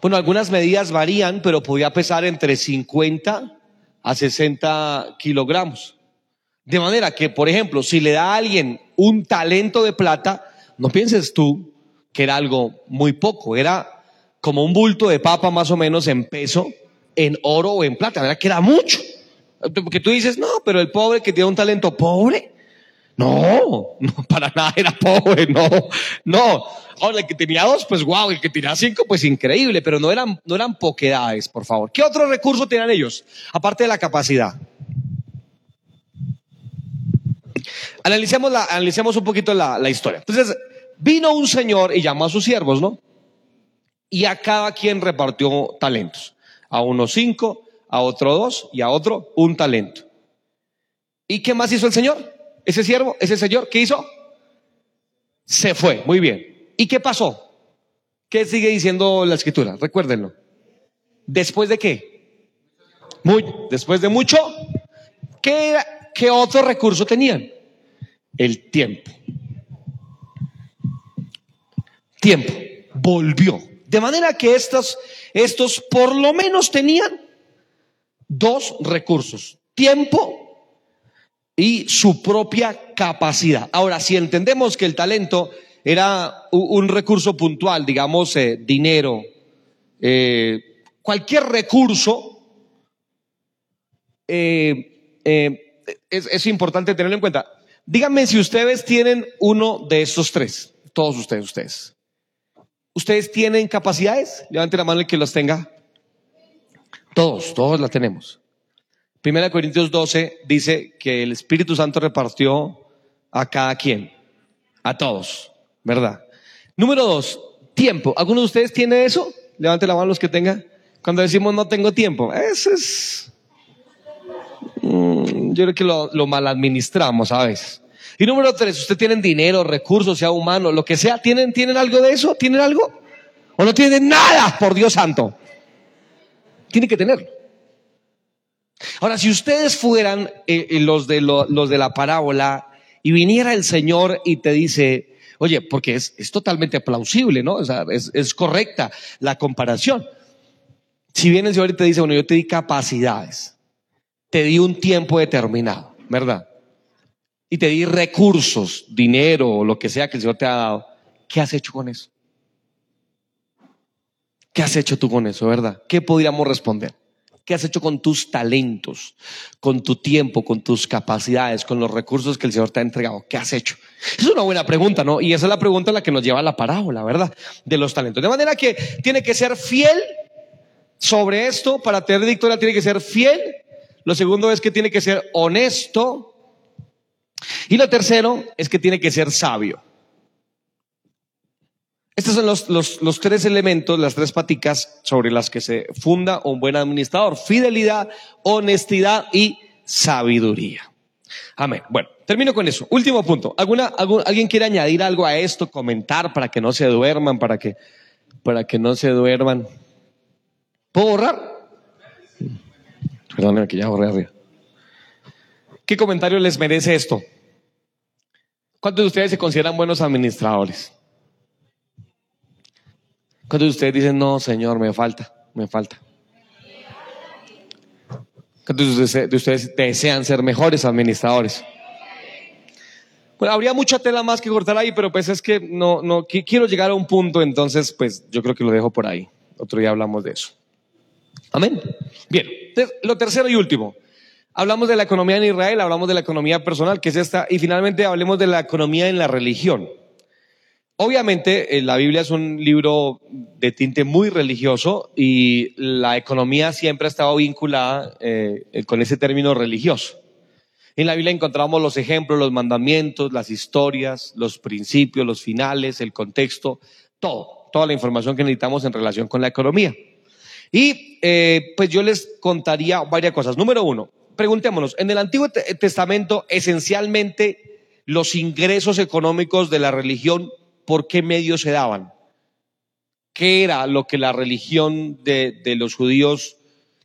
Bueno, algunas medidas varían, pero podía pesar entre 50 a 60 kilogramos. De manera que, por ejemplo, si le da a alguien un talento de plata, no pienses tú que era algo muy poco, era como un bulto de papa más o menos en peso, en oro o en plata, ¿verdad? Que era mucho. Porque tú dices, no, pero el pobre que tiene un talento pobre, no, no, para nada era pobre, no, no. Ahora, el que tenía dos, pues guau, el que tenía cinco, pues increíble, pero no eran, no eran poquedades, por favor. ¿Qué otro recurso tenían ellos? Aparte de la capacidad. Analicemos, la, analicemos un poquito la, la historia. Entonces, vino un señor y llamó a sus siervos, ¿no? Y a cada quien repartió talentos. A uno cinco, a otro dos y a otro un talento. ¿Y qué más hizo el Señor? Ese siervo, ese señor, ¿qué hizo? Se fue, muy bien. ¿Y qué pasó? ¿Qué sigue diciendo la escritura? Recuérdenlo. ¿Después de qué? Muy, después de mucho, ¿qué, qué otro recurso tenían? El tiempo. Tiempo. Volvió. De manera que estos, estos por lo menos tenían dos recursos, tiempo y su propia capacidad. Ahora, si entendemos que el talento era un recurso puntual, digamos, eh, dinero, eh, cualquier recurso, eh, es, importante tenerlo en cuenta. Díganme si ustedes tienen uno de estos tres, todos ustedes, ustedes. ¿Ustedes tienen capacidades? Levanten la mano el que los tenga. Todos, todos la tenemos. Primera Corintios 12 dice que el Espíritu Santo repartió a cada quien, a todos, ¿verdad? Número dos, tiempo. ¿Alguno de ustedes tiene eso? Levante la mano los que tengan. Cuando decimos no tengo tiempo, eso es... Mm, yo creo que lo, mal administramos a veces. Y número tres, ¿usted tienen dinero, recursos, sea humano, lo que sea? ¿Tienen, ¿Tienen algo de eso? ¿Tienen algo? ¿O no tienen nada, por Dios santo? Tiene que tenerlo. Ahora, si ustedes fueran eh, eh, los, de los de la parábola y viniera el Señor y te dice, oye, porque es, es totalmente plausible, ¿no? O sea, es, es correcta la comparación. Si viene el Señor y te dice, bueno, yo te di capacidades, te di un tiempo determinado, ¿verdad? Y te di recursos, dinero o lo que sea que el Señor te ha dado, ¿qué has hecho con eso? ¿Qué has hecho tú con eso, verdad? ¿Qué podríamos responder? ¿Qué has hecho con tus talentos, con tu tiempo, con tus capacidades, con los recursos que el Señor te ha entregado? ¿Qué has hecho? Es una buena pregunta, ¿no? Y esa es la pregunta a la que nos lleva la parábola, ¿verdad? De los talentos. De manera que tiene que ser fiel sobre esto, para tener victoria tiene que ser fiel. Lo segundo es que tiene que ser honesto. Y lo tercero es que tiene que ser sabio. Estos son los, los, los, tres elementos, las tres paticas sobre las que se funda un buen administrador. Fidelidad, honestidad y sabiduría. Amén. Bueno, termino con eso. Último punto. ¿Alguna, ¿Alguien quiere añadir algo a esto? Comentar para que no se duerman, para que, para que no se duerman. ¿Puedo borrar? Perdónenme que ya borré arriba. ¿Qué comentario les merece esto? ¿Cuántos de ustedes se consideran buenos administradores? Cuando ustedes dicen, no, Señor, me falta, me falta. ¿Cuántos de ustedes desean ser mejores administradores? Bueno, habría mucha tela más que cortar ahí, pero pues es que no, no quiero llegar a un punto, entonces pues yo creo que lo dejo por ahí. Otro día hablamos de eso. Amén. Bien, lo tercero y último. Hablamos de la economía en Israel, hablamos de la economía personal, que es esta, y finalmente hablemos de la economía en la religión. Obviamente, eh, la Biblia es un libro de tinte muy religioso y la economía siempre ha estado vinculada eh, con ese término religioso. En la Biblia encontramos los ejemplos, los mandamientos, las historias, los principios, los finales, el contexto, todo, toda la información que necesitamos en relación con la economía. Y eh, pues yo les contaría varias cosas. Número uno, preguntémonos, en el Antiguo Testamento esencialmente los ingresos económicos de la religión, ¿por qué medios se daban? ¿Qué era lo que la religión de, los judíos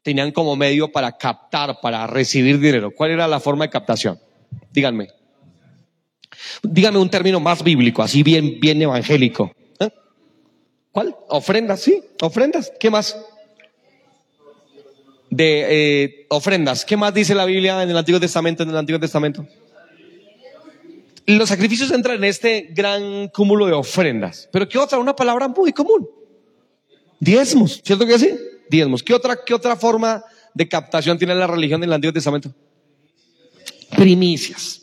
tenían como medio para captar, para recibir dinero. ¿Cuál era la forma de captación? Díganme. Díganme un término más bíblico, así bien, bien evangélico. ¿Eh? ¿Cuál? Ofrendas, sí, ofrendas. ¿Qué más? De eh, ofrendas. ¿Qué más dice la Biblia en el Antiguo Testamento? En el Antiguo Testamento. Los sacrificios entran en este gran cúmulo de ofrendas. Pero ¿qué otra? Una palabra muy común. Diezmos, ¿cierto que sí? diezmos. ¿Qué otra, qué otra forma de captación tiene la religión del Antiguo Testamento? Primicias.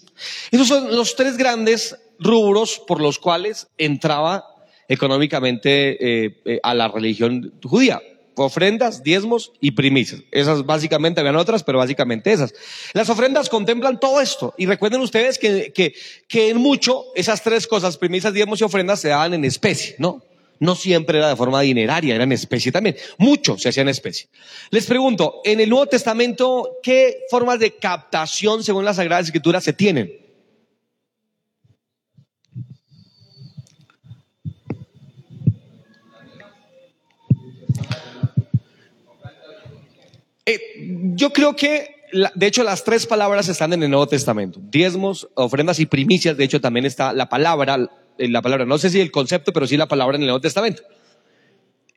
Esos son los tres grandes rubros por los cuales entraba económicamente eh, eh, a la religión judía. Ofrendas, diezmos y primicias. Esas básicamente, habían otras, pero básicamente esas. Las ofrendas contemplan todo esto. Y recuerden ustedes que, que, que en mucho esas tres cosas, primicias, diezmos y ofrendas, se daban en especie, ¿no? no siempre era de forma dineraria, era en especie también. Mucho se hacía en especie. Les pregunto, en el Nuevo Testamento, ¿qué formas de captación según las Sagradas Escrituras se tienen? Eh, yo creo que, de hecho, las tres palabras están en el Nuevo Testamento. Diezmos, ofrendas y primicias. De hecho, también está la palabra, la palabra, no sé si el concepto, pero sí la palabra en el Nuevo Testamento.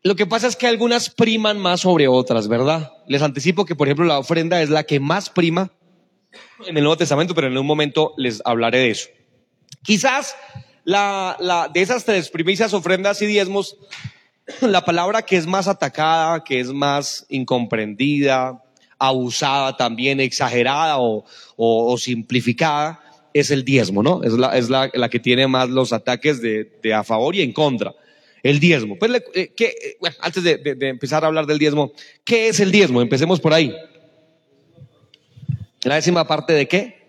Lo que pasa es que algunas priman más sobre otras, ¿verdad? Les anticipo que, por ejemplo, la ofrenda es la que más prima en el Nuevo Testamento, pero en un momento les hablaré de eso. Quizás la, la, de esas tres primicias, ofrendas y diezmos, la palabra que es más atacada, que es más incomprendida, abusada también, exagerada o, simplificada, es el diezmo, ¿no? Es la, es la, que tiene más los ataques de, a favor y en contra. El diezmo. Pues, eh, ¿qué, eh, bueno, antes de, de, empezar a hablar del diezmo, ¿qué es el diezmo? Empecemos por ahí. ¿La décima parte de qué?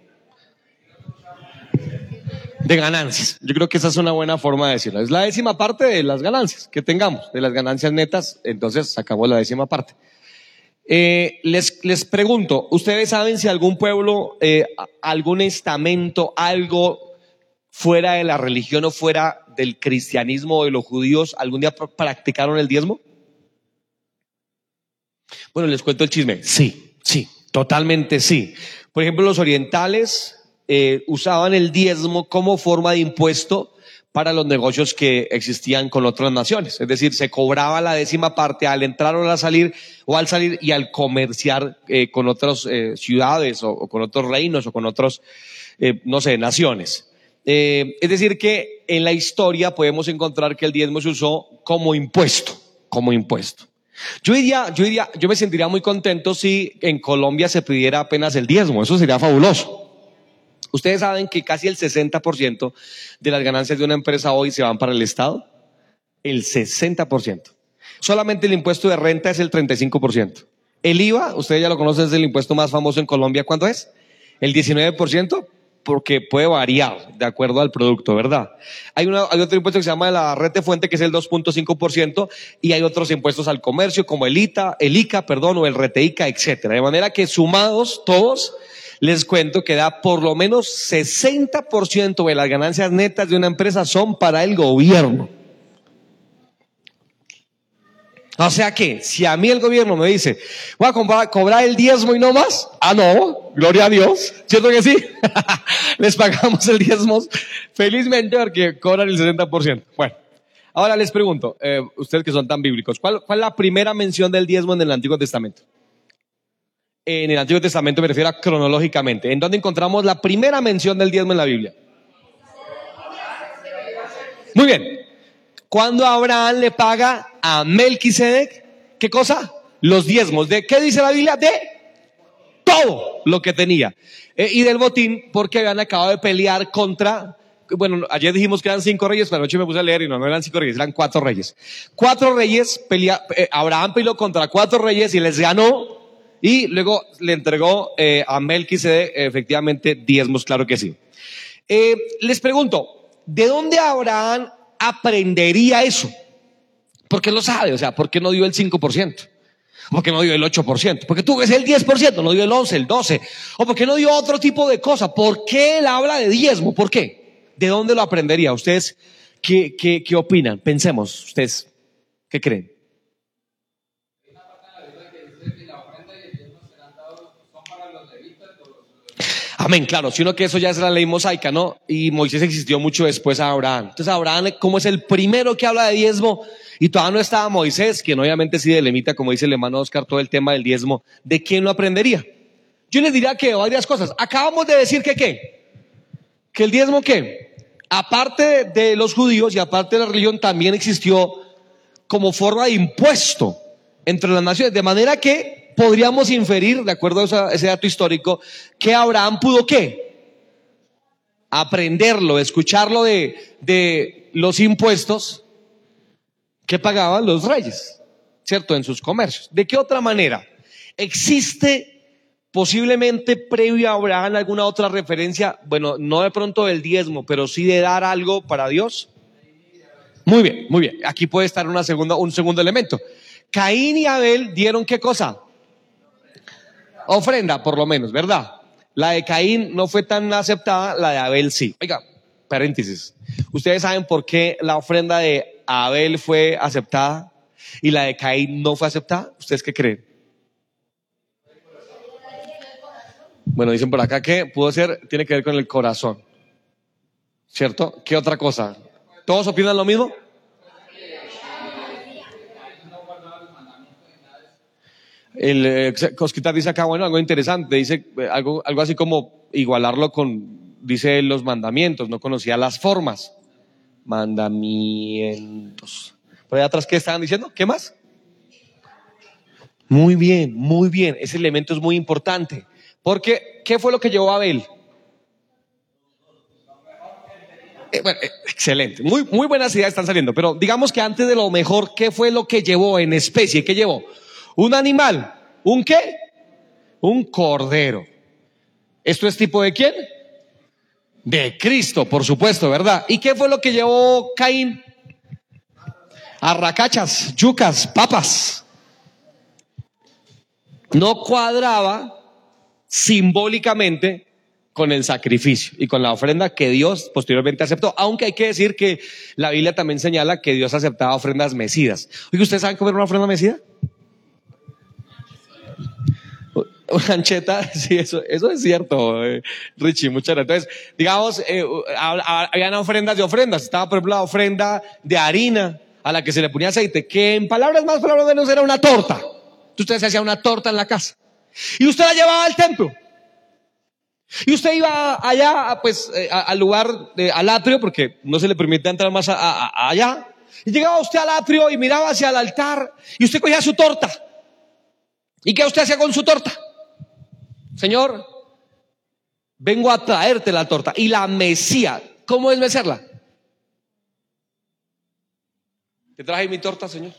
De ganancias. Yo creo que esa es una buena forma de decirlo. Es la décima parte de las ganancias que tengamos, de las ganancias netas, entonces sacamos la décima parte. Eh, les, les pregunto, ¿ustedes saben si algún pueblo, eh, algún estamento, algo fuera de la religión o fuera del cristianismo o de los judíos, algún día practicaron el diezmo? Bueno, les cuento el chisme. Sí, sí, totalmente sí. Por ejemplo, los orientales eh, usaban el diezmo como forma de impuesto para los negocios que existían con otras naciones. Es decir, se cobraba la décima parte al entrar o al salir, o al salir y al comerciar eh, con otras eh, ciudades o, con otros reinos o con otros, eh, no sé, naciones. es decir, que en la historia podemos encontrar que el diezmo se usó como impuesto, como impuesto. Yo diría, yo diría, yo me sentiría muy contento si en Colombia se pidiera apenas el diezmo. Eso sería fabuloso. Ustedes saben que casi el 60% de las ganancias de una empresa hoy se van para el Estado. El 60%. Solamente el impuesto de renta es el 35%. El IVA, ustedes ya lo conocen, es el impuesto más famoso en Colombia. ¿Cuánto es? El 19%, porque puede variar de acuerdo al producto, ¿verdad? Hay, una, otro impuesto que se llama la red de fuente, que es el 2.5%, y hay otros impuestos al comercio, como el ITA, el ICA, perdón, o el RETEICA, etcétera. De manera que sumados todos, les cuento que da por lo menos 60% de las ganancias netas de una empresa son para el gobierno. O sea que, si a mí el gobierno me dice, voy a cobrar, el diezmo y no más, ah, no, gloria a Dios, ¿cierto que sí? (laughs) les pagamos el diezmo felizmente porque cobran el 60%. Bueno, ahora les pregunto, eh, ustedes que son tan bíblicos, ¿cuál, ¿cuál es la primera mención del diezmo en el Antiguo Testamento? En el Antiguo Testamento, me refiero a cronológicamente, en donde encontramos la primera mención del diezmo en la Biblia. Muy bien. Cuando Abraham le paga a Melquisedec, ¿qué cosa? Los diezmos. ¿De qué dice la Biblia? De todo lo que tenía. Eh, y del botín, porque habían acabado de pelear contra bueno, ayer dijimos que eran cinco reyes, pero anoche me puse a leer y no, no eran cinco reyes, eran cuatro reyes. Cuatro reyes, pelea, eh, Abraham peleó contra cuatro reyes y les ganó y luego le entregó eh, a Melquisedec efectivamente diezmos, claro que sí. Eh, les pregunto, ¿de dónde Abraham aprendería eso? Porque lo sabe, o sea, ¿por qué no dio el 5%? ¿Por qué no dio el 8%? Porque tú ves el 10%, no dio el 11, el 12. ¿O por qué no dio otro tipo de cosa? ¿Por qué él habla de diezmo? ¿Por qué? ¿De dónde lo aprendería? ¿Ustedes qué, qué, qué opinan? Pensemos, ¿ustedes qué creen? Amén, claro, sino que eso ya es la ley mosaica, ¿no? Y Moisés existió mucho después a Abraham. Entonces Abraham, como es el primero que habla de diezmo, y todavía no estaba Moisés, quien obviamente sí delimita, como dice el hermano Oscar, todo el tema del diezmo, ¿de quién lo aprendería? Yo les diría que varias cosas. Acabamos de decir que qué? Que el diezmo qué? Aparte de los judíos y aparte de la religión, también existió como forma de impuesto entre las naciones, de manera que podríamos inferir, de acuerdo a ese dato histórico, que Abraham pudo qué? Aprenderlo, escucharlo de, de los impuestos que pagaban los reyes, ¿cierto? En sus comercios. ¿De qué otra manera? ¿Existe posiblemente previo a Abraham alguna otra referencia? Bueno, no de pronto del diezmo, pero sí de dar algo para Dios. Muy bien, muy bien. Aquí puede estar una segunda, un segundo elemento. Caín y Abel dieron qué cosa? Ofrenda, por lo menos, ¿verdad? La de Caín no fue tan aceptada, la de Abel sí. Oiga, paréntesis. ¿Ustedes saben por qué la ofrenda de Abel fue aceptada y la de Caín no fue aceptada? ¿Ustedes qué creen? Bueno, dicen por acá que pudo ser, tiene que ver con el corazón. ¿Cierto? ¿Qué otra cosa? ¿Todos opinan lo mismo? El eh, Cosquita dice acá, bueno, algo interesante, dice eh, algo, algo así como igualarlo con, dice los mandamientos, no conocía las formas. Mandamientos. Por ahí atrás, ¿qué estaban diciendo? ¿Qué más? Muy bien, muy bien. Ese elemento es muy importante. Porque, ¿qué fue lo que llevó a Abel? Eh, bueno, excelente. Muy, muy buenas ideas están saliendo. Pero digamos que antes de lo mejor, ¿qué fue lo que llevó en especie? ¿Qué llevó? Un animal. ¿Un qué? Un cordero. ¿Esto es tipo de quién? De Cristo, por supuesto, ¿verdad? ¿Y qué fue lo que llevó Caín? Arracachas, yucas, papas. No cuadraba simbólicamente con el sacrificio y con la ofrenda que Dios posteriormente aceptó. Aunque hay que decir que la Biblia también señala que Dios aceptaba ofrendas mecidas. Oye, ¿ustedes saben comer una ofrenda mecida? Una ancheta, (laughs) sí, eso, eso es cierto, eh, Richie, muchas gracias. Entonces, digamos, eh, habían ofrendas de ofrendas. Estaba, por ejemplo, la ofrenda de harina a la que se le ponía aceite, que en palabras más, palabras menos, era una torta. Usted se hacía una torta en la casa. Y usted la llevaba al templo. Y usted iba allá, pues, eh, al lugar, al atrio, porque no se le permite entrar más allá. Y llegaba usted al atrio y miraba hacia el altar y usted cogía su torta. ¿Y qué usted hacía con su torta? Señor, vengo a traerte la torta. Y la mesía, ¿cómo es mecerla? ¿Te traje mi torta, Señor?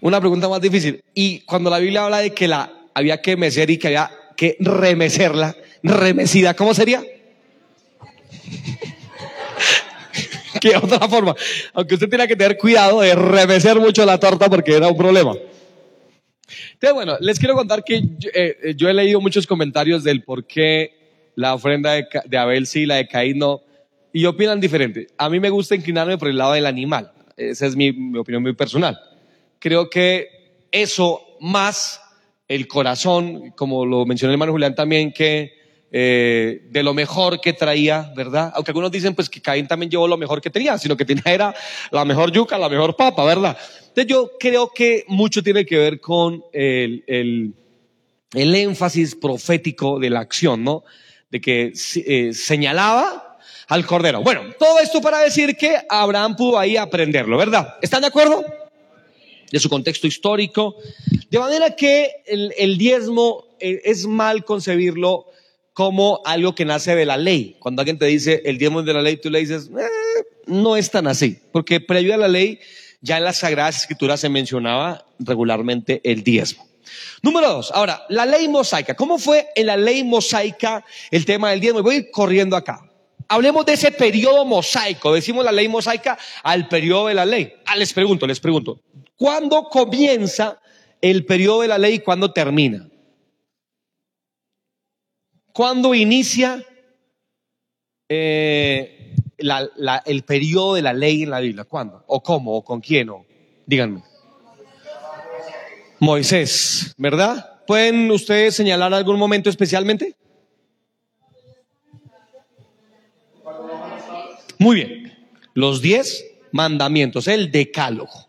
Una pregunta más difícil. Y cuando la Biblia habla de que la había que mecer y que había que remecerla, remecida, ¿cómo sería? (laughs) ¿Qué otra forma? Aunque usted tiene que tener cuidado de remecer mucho la torta porque era un problema. Entonces, bueno, les quiero contar que eh, yo, he leído muchos comentarios del por qué la ofrenda de, Abel sí, la de Caín no, y opinan diferente. A mí me gusta inclinarme por el lado del animal. Esa es mi, opinión muy personal. Creo que eso más el corazón, como lo mencionó el hermano Julián también, que eh, de lo mejor que traía, ¿verdad? Aunque algunos dicen pues que Caín también llevó lo mejor que tenía, sino que tenía era la mejor yuca, la mejor papa, ¿verdad? Entonces yo creo que mucho tiene que ver con el, el énfasis profético de la acción, ¿no? De que eh, señalaba al cordero. Bueno, todo esto para decir que Abraham pudo ahí aprenderlo, ¿verdad? ¿Están de acuerdo? De su contexto histórico. De manera que el, diezmo eh, es mal concebirlo como algo que nace de la ley. Cuando alguien te dice el diezmo es de la ley, tú le dices, eh, no es tan así, porque previo a la ley, ya en las Sagradas Escrituras se mencionaba regularmente el diezmo. Número dos, ahora, la ley mosaica. ¿Cómo fue en la ley mosaica el tema del diezmo? Voy corriendo acá. Hablemos de ese periodo mosaico. Decimos la ley mosaica al periodo de la ley. Ah, les pregunto, les pregunto. ¿Cuándo comienza el periodo de la ley y cuándo termina? ¿Cuándo inicia eh, el periodo de la ley en la Biblia? ¿Cuándo? ¿O cómo? ¿O con quién? ¿O? Díganme. Moisés, ¿verdad? ¿Pueden ustedes señalar algún momento especialmente? Muy bien. Los diez mandamientos, el decálogo.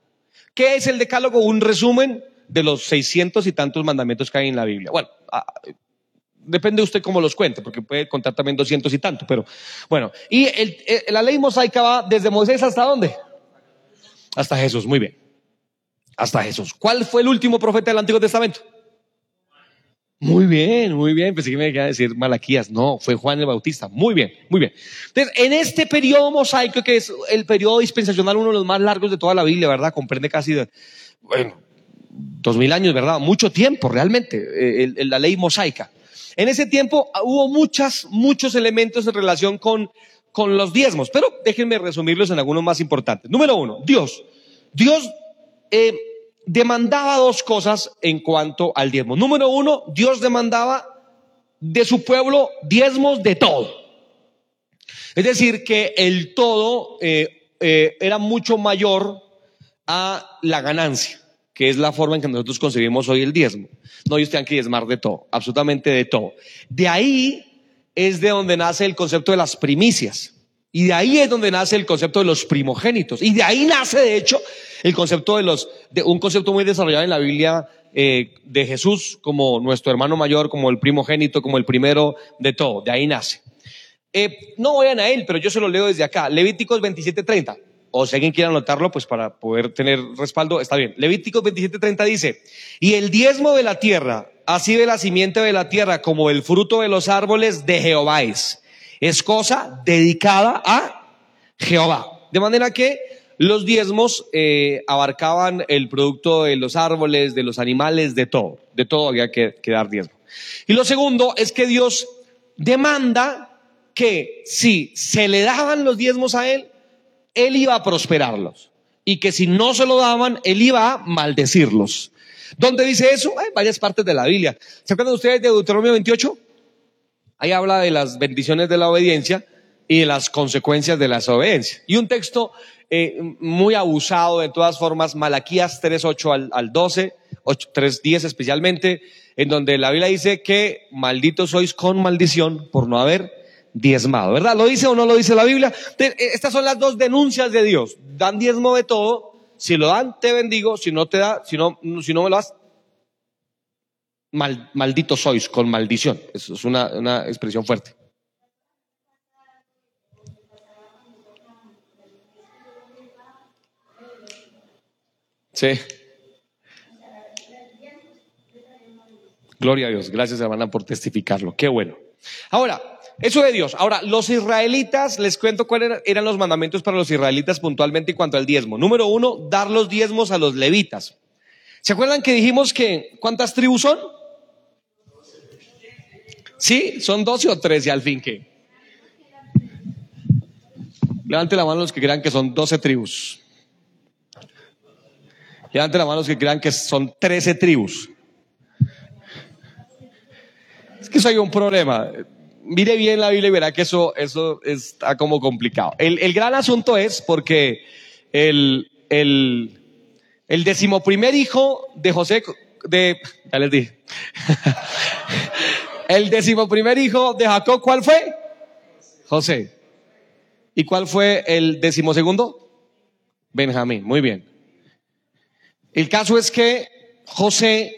¿Qué es el decálogo? Un resumen de los seiscientos y tantos mandamientos que hay en la Biblia. Bueno, ah, Depende de usted cómo los cuente, porque puede contar también doscientos y tanto, pero bueno. Y eh, la ley mosaica va desde Moisés hasta dónde? Hasta Jesús, muy bien. Hasta Jesús. ¿Cuál fue el último profeta del Antiguo Testamento? Muy bien, muy bien. Pensé que me iba a decir Malaquías. No, fue Juan el Bautista. Muy bien, muy bien. Entonces, en este periodo mosaico, que es el periodo dispensacional, uno de los más largos de toda la Biblia, ¿verdad? Comprende casi, bueno, dos mil años, ¿verdad? Mucho tiempo, realmente, eh, la ley mosaica. En ese tiempo ah, hubo muchas, muchos elementos en relación con, con los diezmos, pero déjenme resumirlos en algunos más importantes. Número uno, Dios. Dios eh, demandaba dos cosas en cuanto al diezmo. Número uno, Dios demandaba de su pueblo diezmos de todo. Es decir, que el todo eh, eh, era mucho mayor a la ganancia que es la forma en que nosotros concebimos hoy el diezmo. No, ellos tienen que diezmar de todo, absolutamente de todo. De ahí es de donde nace el concepto de las primicias. Y de ahí es donde nace el concepto de los primogénitos. Y de ahí nace, de hecho, el concepto de los, de un concepto muy desarrollado en la Biblia eh, de Jesús como nuestro hermano mayor, como el primogénito, como el primero de todo. De ahí nace. Eh, no vayan a él, pero yo se lo leo desde acá. Levíticos 27:30 o si alguien quiere anotarlo, pues para poder tener respaldo, está bien. Levítico 27:30 dice, y el diezmo de la tierra, así de la simiente de la tierra como el fruto de los árboles de Jehová es. Es cosa dedicada a Jehová. De manera que los diezmos eh, abarcaban el producto de los árboles, de los animales, de todo. De todo había que, que dar diezmo. Y lo segundo es que Dios demanda que si se le daban los diezmos a él, él iba a prosperarlos y que si no se lo daban, él iba a maldecirlos. ¿Dónde dice eso? Hay varias partes de la Biblia. ¿Se acuerdan ustedes de Deuteronomio 28? Ahí habla de las bendiciones de la obediencia y de las consecuencias de la desobediencia. Y un texto eh, muy abusado de todas formas, Malaquías 3.8 al, al 12, 3.10 especialmente, en donde la Biblia dice que malditos sois con maldición por no haber diezmado, ¿verdad? ¿Lo dice o no lo dice la Biblia? Eh, estas son las dos denuncias de Dios. Dan diezmo de todo. Si lo dan, te bendigo. Si no te da, si no, si no me lo das, maldito sois con maldición. Eso es una, una expresión fuerte. Sí. Gloria a Dios. Gracias, hermana, por testificarlo. Qué bueno. Ahora, eso de Dios. Ahora, los israelitas, les cuento cuáles eran los mandamientos para los israelitas puntualmente en cuanto al diezmo. Número uno, dar los diezmos a los levitas. ¿Se acuerdan que dijimos que cuántas tribus son? Sí, son doce o trece al fin que. Levante la mano los que crean que son doce tribus. Levante la mano los que crean que son trece tribus. Es que eso hay un problema mire bien la Biblia y verá que eso, eso está como complicado. El, el gran asunto es porque el, el, el decimoprimer hijo de José, de, ya les dije, (laughs) el decimoprimer hijo de Jacob, ¿cuál fue? José. ¿Y cuál fue el decimosegundo? Benjamín, muy bien. El caso es que José,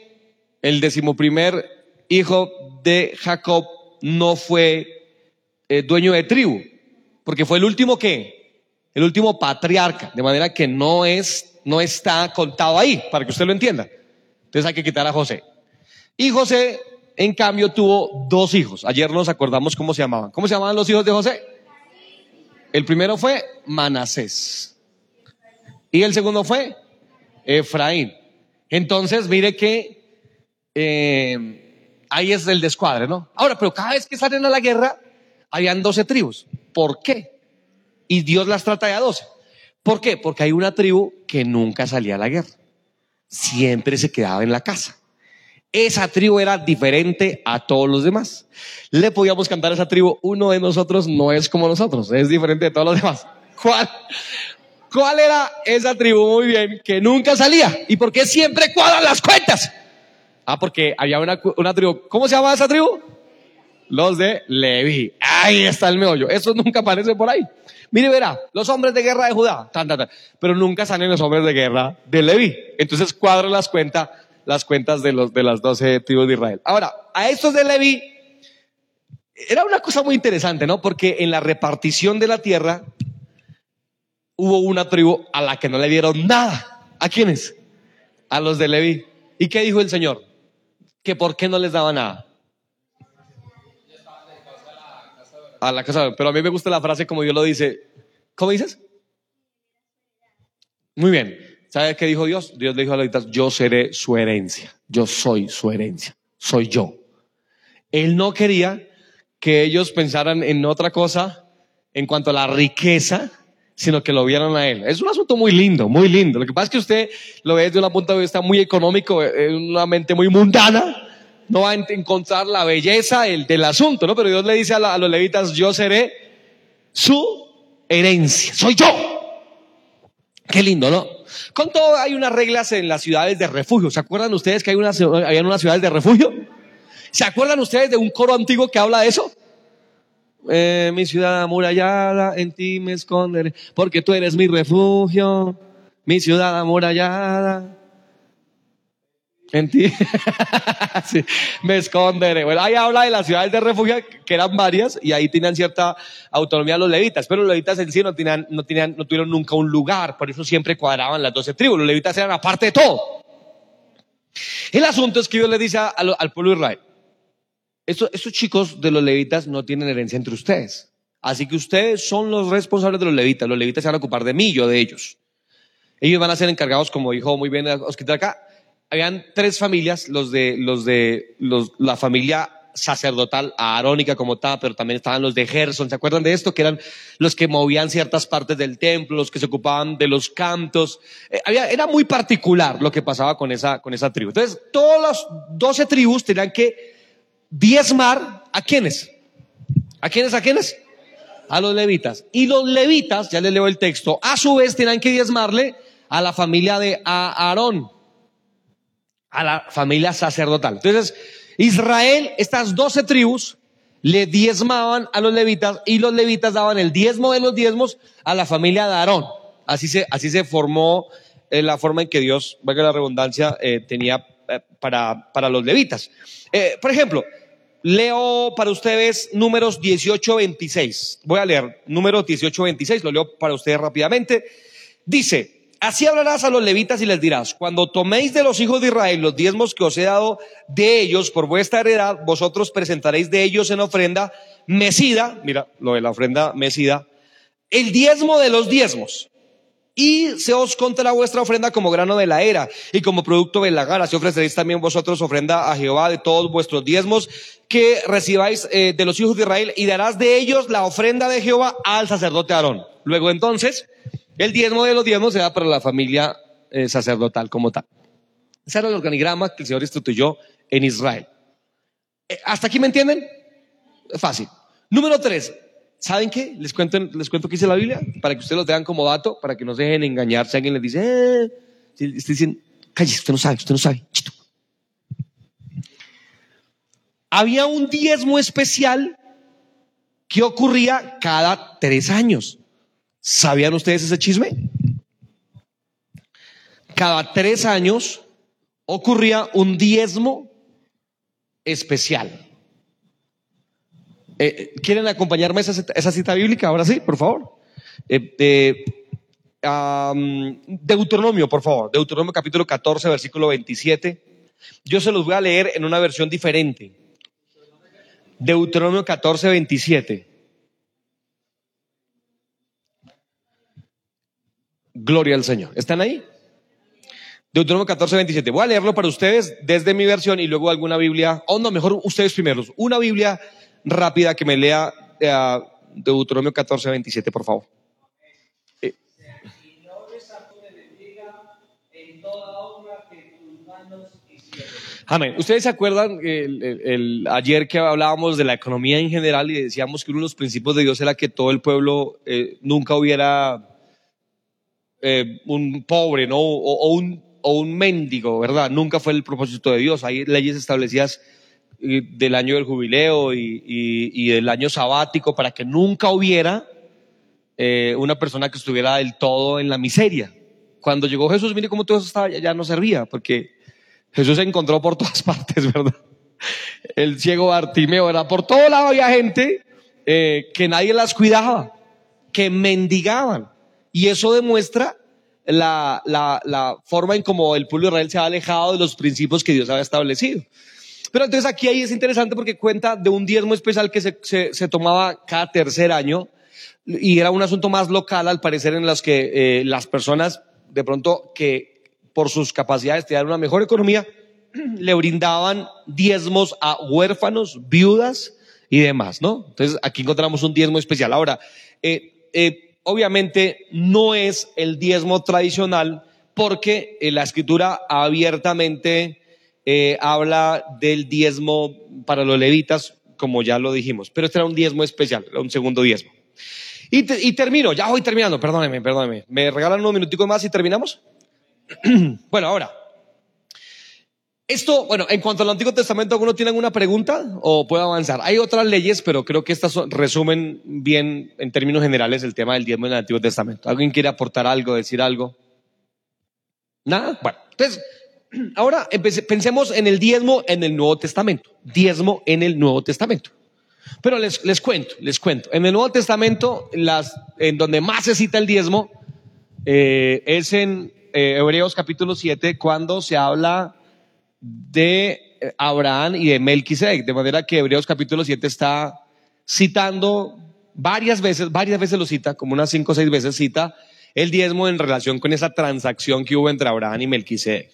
el decimoprimer hijo de Jacob, no fue eh, dueño de tribu, porque fue el último que, el último patriarca, de manera que no es, no está contado ahí, para que usted lo entienda. Entonces hay que quitar a José. Y José, en cambio, tuvo dos hijos. Ayer nos acordamos cómo se llamaban. ¿Cómo se llamaban los hijos de José? El primero fue Manasés. Y el segundo fue Efraín. Entonces, mire que eh, ahí es el descuadre, ¿no? Ahora, pero cada vez que salen a la guerra, habían doce tribus. ¿Por qué? Y Dios las trata de a doce. ¿Por qué? Porque hay una tribu que nunca salía a la guerra. Siempre se quedaba en la casa. Esa tribu era diferente a todos los demás. Le podíamos cantar a esa tribu, uno de nosotros no es como nosotros, es diferente de todos los demás. (laughs) ¿Cuál? ¿Cuál era esa tribu? Muy bien, que nunca salía. ¿Y por qué siempre cuadran las cuentas? Ah, porque había una, una tribu. ¿Cómo se llama esa tribu? Los de Levi. Ahí está el meollo. Eso nunca aparece por ahí. Mire, verá, los hombres de guerra de Judá, tan, tan, pero nunca salen los hombres de guerra de Levi. Entonces cuadran las cuentas, las cuentas de los de las doce tribus de Israel. Ahora, a estos de Levi era una cosa muy interesante, ¿no? Porque en la repartición de la tierra hubo una tribu a la que no le dieron nada. ¿A quiénes? A los de Leví. ¿Y qué dijo el Señor? Que por qué no les daba nada. A la casa, pero a mí me gusta la frase como Dios lo dice. ¿Cómo dices? Muy bien. ¿Sabe qué dijo Dios? Dios le dijo a levitas, yo seré su herencia. Yo soy su herencia. Soy yo. Él no quería que ellos pensaran en otra cosa en cuanto a la riqueza sino que lo vieron a él. Es un asunto muy lindo, muy lindo. Lo que pasa es que usted lo ve desde un punto de vista muy económico, en una mente muy mundana, no va a encontrar la belleza del, asunto, ¿no? Pero Dios le dice a, los levitas, yo seré su herencia, soy yo. Qué lindo, ¿no? Con todo hay unas reglas en las ciudades de refugio. ¿Se acuerdan ustedes que hay unas, habían unas ciudades de refugio? ¿Se acuerdan ustedes de un coro antiguo que habla de eso? Eh, mi ciudad amurallada, en ti me esconderé, porque tú eres mi refugio, mi ciudad amurallada. En ti (laughs) me esconderé. Bueno, ahí habla de las ciudades de refugio, que eran varias, y ahí tenían cierta autonomía los levitas, pero los levitas en sí no, tenían, no, tenían, no tuvieron nunca un lugar, por eso siempre cuadraban las doce tribus. Los levitas eran aparte de todo. El asunto es que Dios le dice al pueblo Israel, estos, chicos de los levitas no tienen herencia entre ustedes. Así que ustedes son los responsables de los levitas. Los levitas se van a ocupar de mí, yo de ellos. Ellos van a ser encargados, como dijo muy bien Oscar acá. Habían tres familias, los de, los de los, la familia sacerdotal aarónica como tal, pero también estaban los de Gerson. ¿Se acuerdan de esto? Que eran los que movían ciertas partes del templo, los que se ocupaban de los cantos. Eh, había, era muy particular lo que pasaba con esa, con esa tribu. Entonces, todas las doce tribus tenían que diezmar a quiénes? ¿A quiénes? ¿A quiénes? A los levitas. Y los levitas, ya les leo el texto, a su vez tenían que diezmarle a la familia de Aarón, a la familia sacerdotal. Entonces, Israel, estas doce tribus, le diezmaban a los levitas y los levitas daban el diezmo de los diezmos a la familia de Aarón. Así se, así se formó eh, la forma en que Dios, valga la redundancia, eh, tenía para, para los levitas. Eh, por ejemplo, leo para ustedes números 18-26. Voy a leer números 18-26, lo leo para ustedes rápidamente. Dice, así hablarás a los levitas y les dirás, cuando toméis de los hijos de Israel los diezmos que os he dado de ellos por vuestra heredad, vosotros presentaréis de ellos en ofrenda mesida, mira, lo de la ofrenda mesida, el diezmo de los diezmos y se os contará vuestra ofrenda como grano de la era y como producto de la gana. Si ofreceréis también vosotros ofrenda a Jehová de todos vuestros diezmos que recibáis eh, de los hijos de Israel y darás de ellos la ofrenda de Jehová al sacerdote Aarón. Luego entonces, el diezmo de los diezmos se da para la familia eh, sacerdotal como tal. Ese era el organigrama que el Señor instituyó en Israel. Eh, ¿Hasta aquí me entienden? Fácil. Número tres, ¿Saben qué? Les cuento, les cuento qué dice la Biblia para que ustedes lo tengan como dato, para que no se dejen engañar. Si alguien les dice, eh, si dicen, calle, usted no sabe, usted no sabe. Había un diezmo especial que ocurría cada tres años. ¿Sabían ustedes ese chisme? Cada tres años ocurría un diezmo especial. Eh, ¿Quieren acompañarme a esa, cita bíblica? Ahora sí, por favor. Eh, Deuteronomio, por favor. Deuteronomio capítulo 14, versículo 27. Yo se los voy a leer en una versión diferente. Deuteronomio 14, 27. Gloria al Señor. ¿Están ahí? Deuteronomio 14, 27. Voy a leerlo para ustedes desde mi versión y luego alguna Biblia, o no, mejor ustedes primeros. Una Biblia rápida que me lea eh, Deuteronomio 14, 27, por favor. Eh. Amén. ¿Ustedes se acuerdan el, ayer que hablábamos de la economía en general y decíamos que uno de los principios de Dios era que todo el pueblo eh, nunca hubiera un pobre, ¿no? o, un o un mendigo, ¿verdad? Nunca fue el propósito de Dios. Hay leyes establecidas del año del jubileo y, del año sabático para que nunca hubiera eh, una persona que estuviera del todo en la miseria. Cuando llegó Jesús, mire cómo todo eso estaba, ya no servía, porque Jesús se encontró por todas (laughs) partes, ¿verdad? El ciego Bartimeo, era Por todo lado había gente eh, que nadie las cuidaba, que mendigaban. Y eso demuestra la, forma en cómo el pueblo de Israel se ha alejado de los principios que Dios había establecido. Pero entonces aquí ahí es interesante porque cuenta de un diezmo especial que se, se, se tomaba cada tercer año y era un asunto más local al parecer en las que eh, las personas de pronto que por sus capacidades tenían una mejor economía (clears throat) le brindaban diezmos a huérfanos, viudas y demás, ¿no? Entonces aquí encontramos un diezmo especial. Ahora, eh, eh, obviamente no es el diezmo tradicional porque la escritura abiertamente eh, habla del diezmo para los levitas, como ya lo dijimos, pero este era un diezmo especial, un segundo diezmo. Y, termino, ya voy terminando, perdóneme, perdóneme. ¿Me regalan unos minuticos más y terminamos? (clears throat) bueno, ahora, esto, bueno, en cuanto al Antiguo Testamento, ¿alguno tiene alguna pregunta o puedo avanzar? Hay otras leyes, pero creo que estas resumen bien en términos generales el tema del diezmo en el Antiguo Testamento. ¿Alguien quiere aportar algo, decir algo? ¿Nada? Bueno, entonces, (clears throat) ahora pensemos en el diezmo en el Nuevo Testamento. Diezmo en el Nuevo Testamento. Pero les, les cuento, les cuento. En el Nuevo Testamento, las, en donde más se cita el diezmo, eh, es en eh, Hebreos capítulo 7, cuando se habla de eh, Abraham y de Melquisedec, de manera que Hebreos capítulo 7 está citando varias veces, varias veces lo cita, como unas cinco o seis veces cita el diezmo en relación con esa transacción que hubo entre Abraham y Melquisedec.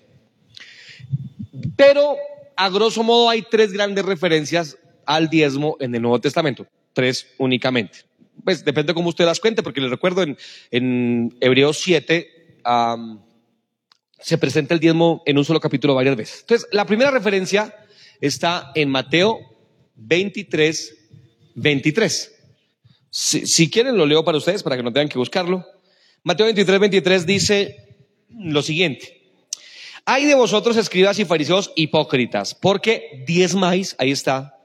Pero a grosso modo hay tres grandes referencias al diezmo en el Nuevo Testamento, tres únicamente. Pues depende de cómo usted las cuente, porque les recuerdo en, en Hebreos 7, se presenta el diezmo en un solo capítulo varias veces. Entonces, la primera referencia está en Mateo 23, 23. Si, quieren, lo leo para ustedes, para que no tengan que buscarlo. Mateo 23, 23 dice lo siguiente. Hay de vosotros, escribas y fariseos hipócritas, porque diezmáis, ahí está,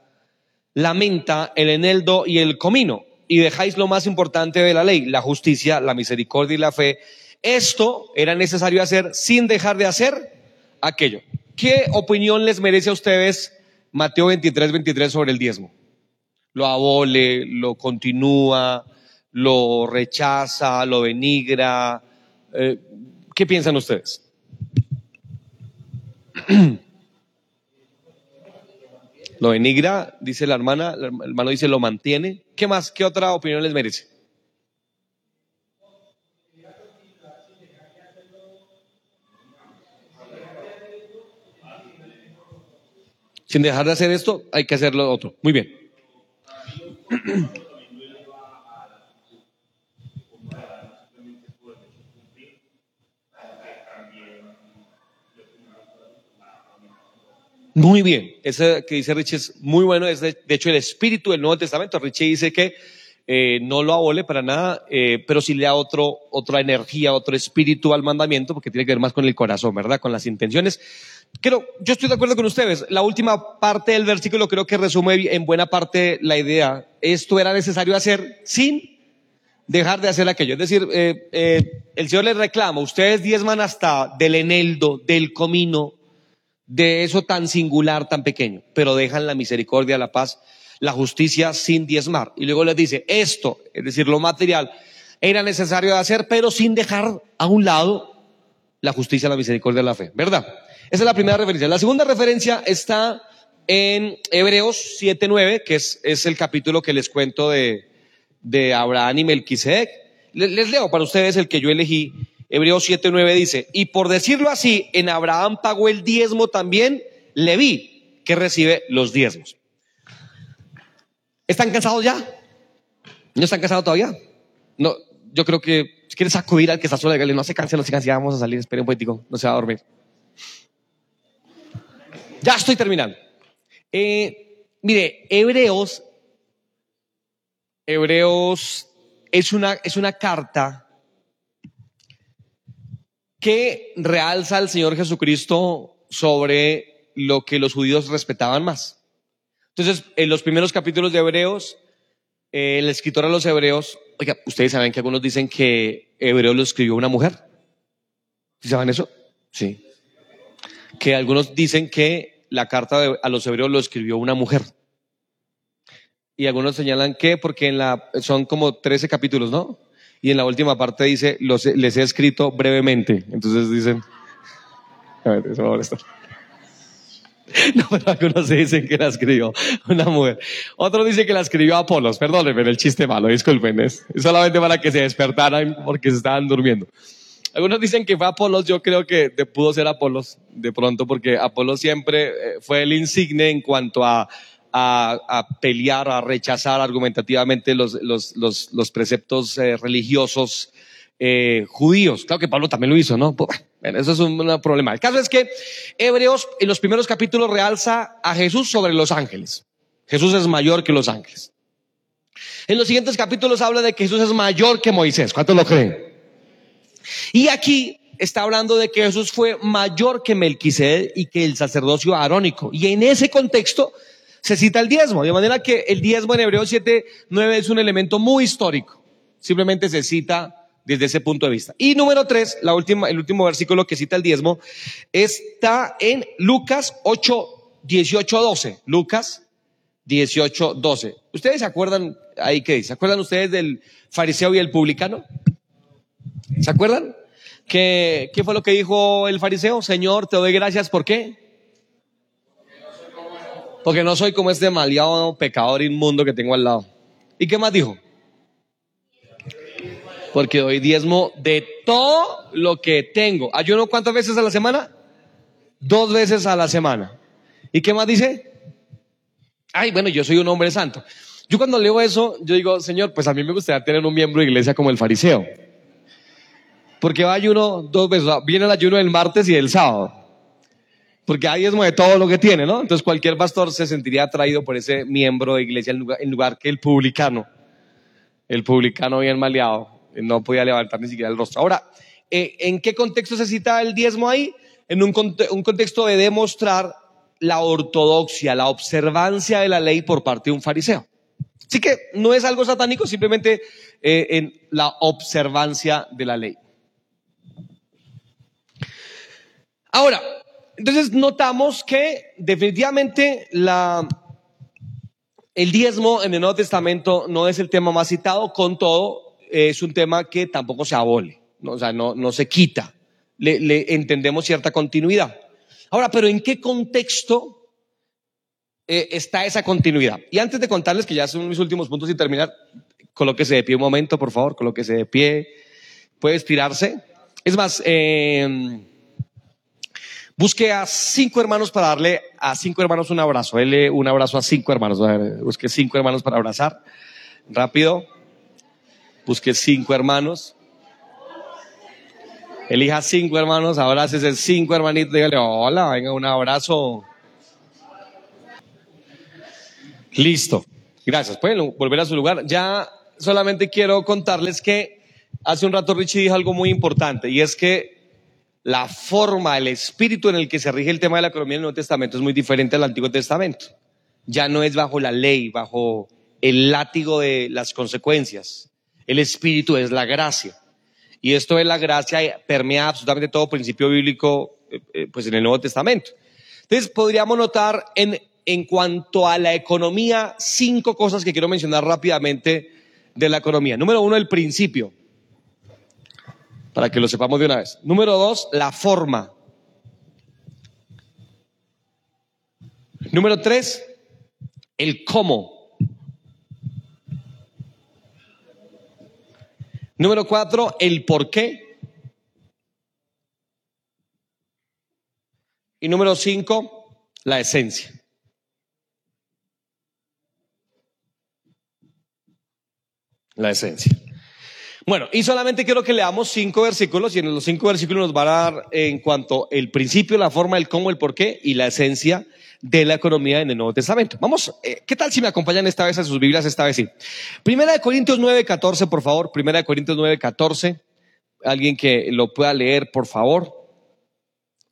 la menta, el eneldo y el comino, y dejáis lo más importante de la ley, la justicia, la misericordia y la fe, esto era necesario hacer sin dejar de hacer aquello. ¿Qué opinión les merece a ustedes Mateo 23, 23 sobre el diezmo? ¿Lo abole, lo continúa, lo rechaza, lo denigra? Eh, ¿Qué piensan ustedes? (clears throat) Lo denigra, dice la hermana, el hermano dice lo mantiene. ¿Qué más? ¿Qué otra opinión les merece? sin dejar de hacer esto, hay que hacer lo otro. Muy bien. (clears throat) Muy bien, ese que dice Richie es muy bueno, es de, hecho el espíritu del Nuevo Testamento. Richie dice que eh, no lo abole para nada, eh, pero sí le da otro, otra energía, otro espíritu al mandamiento, porque tiene que ver más con el corazón, ¿verdad? Con las intenciones. Creo, yo estoy de acuerdo con ustedes. La última parte del versículo creo que resume en buena parte la idea. Esto era necesario hacer sin dejar de hacer aquello. Es decir, eh, eh, el Señor les reclama, ustedes diezman hasta del eneldo, del comino, de eso tan singular, tan pequeño, pero dejan la misericordia, la paz, la justicia sin diezmar. Y luego les dice, esto, es decir, lo material, era necesario de hacer, pero sin dejar a un lado la justicia, la misericordia, la fe, ¿verdad? Esa es la primera referencia. La segunda referencia está en Hebreos 7.9, que es, el capítulo que les cuento de, de Abraham y Melquisedec. Les, les leo para ustedes el que yo elegí. Hebreos 7.9 dice, y por decirlo así, en Abraham pagó el diezmo también Leví, que recibe los diezmos. ¿Están cansados ya? ¿No están cansados todavía? No, yo creo que si quieres sacudir al que está solo de no se canse, no se canse, vamos a salir, espere un poquitico, no se va a dormir. Ya estoy terminando. Eh, mire, Hebreos, Hebreos es una, es una carta que realza al Señor Jesucristo sobre lo que los judíos respetaban más. Entonces, en los primeros capítulos de Hebreos, eh, el escritor a los Hebreos, oiga, ustedes saben que algunos dicen que Hebreo lo escribió una mujer. ¿Sí saben eso? Sí. Que algunos dicen que la carta a los Hebreos lo escribió una mujer. Y algunos señalan que porque en la son como 13 capítulos, ¿no? Y en la última parte dice, los, les he escrito brevemente. Entonces dicen, a ver, eso va a molestar. (laughs) No, pero algunos dicen que la escribió una mujer. Otro dice que la escribió Apolos. Perdónenme el chiste malo, disculpen. Es solamente para que se despertaran porque se estaban durmiendo. Algunos dicen que fue Apolos. Yo creo que pudo ser Apolos de pronto porque Apolos siempre eh, fue el insigne en cuanto a a, pelear, a rechazar argumentativamente los, los, los, preceptos eh, religiosos eh, judíos. Claro que Pablo también lo hizo, ¿no? Bueno, eso es un, problema. El caso es que Hebreos en los primeros capítulos realza a Jesús sobre los ángeles. Jesús es mayor que los ángeles. En los siguientes capítulos habla de que Jesús es mayor que Moisés. ¿Cuántos lo creen? Y aquí está hablando de que Jesús fue mayor que Melquisedec y que el sacerdocio arónico. Y en ese contexto se cita el diezmo, de manera que el diezmo en Hebreos 7, 9 es un elemento muy histórico. Simplemente se cita desde ese punto de vista. Y número tres, la última, el último versículo que cita el diezmo, está en Lucas 8, 18, 12. Lucas 18, 12. ¿Ustedes se acuerdan ahí qué dice? ¿Se acuerdan ustedes del fariseo y el publicano? ¿Se acuerdan? ¿Qué, ¿Qué fue lo que dijo el fariseo? Señor, te doy gracias, ¿por qué? Porque no soy como este maleado pecador inmundo que tengo al lado. ¿Y qué más dijo? Porque doy diezmo de todo lo que tengo. ¿Ayuno cuántas veces a la semana? Dos veces a la semana. ¿Y qué más dice? Ay, bueno, yo soy un hombre santo. Yo cuando leo eso, yo digo, Señor, pues a mí me gustaría tener un miembro de iglesia como el fariseo. Porque va ayuno dos veces. Viene el ayuno el martes y el sábado porque hay diezmo de todo lo que tiene, ¿no? Entonces cualquier pastor se sentiría atraído por ese miembro de iglesia en lugar, que el publicano. El publicano bien maleado, no podía levantar ni siquiera el rostro. Ahora, eh, ¿en qué contexto se cita el diezmo ahí? En un, contexto de demostrar la ortodoxia, la observancia de la ley por parte de un fariseo. Así que no es algo satánico, simplemente eh, en la observancia de la ley. Ahora, entonces notamos que definitivamente el diezmo en el Nuevo Testamento no es el tema más citado, con todo es un tema que tampoco se abole, o sea, no, no se quita, le, entendemos cierta continuidad. Ahora, pero ¿en qué contexto eh, está esa continuidad? Y antes de contarles que ya son mis últimos puntos y terminar, colóquese de pie un momento, por favor, colóquese de pie, puede estirarse. Es más, eh, Busque a cinco hermanos para darle a cinco hermanos un abrazo. Dele un abrazo a cinco hermanos. Busque cinco hermanos para abrazar. Rápido. Busque cinco hermanos. Elija cinco hermanos, abrace cinco hermanitos. Dígale, hola, venga, un abrazo. Listo. Gracias. Pueden volver a su lugar. Ya solamente quiero contarles que hace un rato Richie dijo algo muy importante y es que la forma, el espíritu en el que se rige el tema de la economía en el Nuevo Testamento es muy diferente al Antiguo Testamento. Ya no es bajo la ley, bajo el látigo de las consecuencias. El espíritu es la gracia. Y esto de la gracia permea absolutamente todo principio bíblico eh, eh, pues en el Nuevo Testamento. Entonces, podríamos notar en, en cuanto a la economía, cinco cosas que quiero mencionar rápidamente de la economía. Número uno, el principio, para que lo sepamos de una vez. Número dos, la forma. Número tres, el cómo. Número cuatro, el por qué. Y número cinco, la esencia. La esencia. Bueno, y solamente quiero que leamos cinco versículos y en los cinco versículos nos va a dar en cuanto el principio, la forma, el cómo, el por qué y la esencia de la economía en el Nuevo Testamento. Vamos, eh, ¿qué tal si me acompañan esta vez a sus Biblias? Esta vez sí. Primera de Corintios 9, 14, por favor. Primera de Corintios 9, 14. Alguien que lo pueda leer, por favor.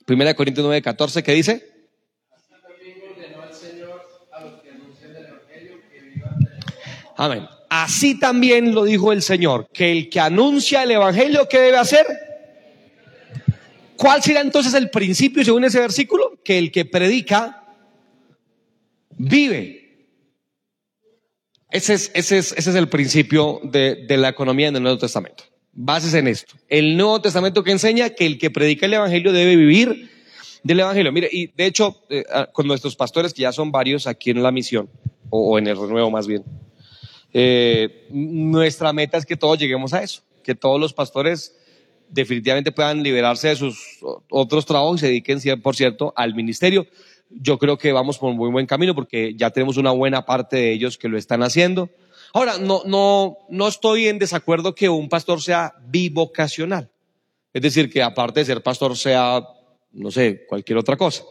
Primera de Corintios 9, 14, ¿qué dice? Amén. Así también lo dijo el Señor, que el que anuncia el Evangelio, ¿qué debe hacer? ¿Cuál será entonces el principio según ese versículo? Que el que predica vive. Ese es, el principio de, la economía en el Nuevo Testamento. Bases en esto. El Nuevo Testamento que enseña que el que predica el Evangelio debe vivir del Evangelio. Mire, y de hecho, eh, con nuestros pastores, que ya son varios aquí en la misión, o en el renuevo más bien, eh, nuestra meta es que todos lleguemos a eso, que todos los pastores definitivamente puedan liberarse de sus otros trabajos y se dediquen, por cierto, al ministerio. Yo creo que vamos por un muy buen camino porque ya tenemos una buena parte de ellos que lo están haciendo. Ahora, no, no, no estoy en desacuerdo que un pastor sea bivocacional. Es decir, que aparte de ser pastor sea, no sé, cualquier otra cosa.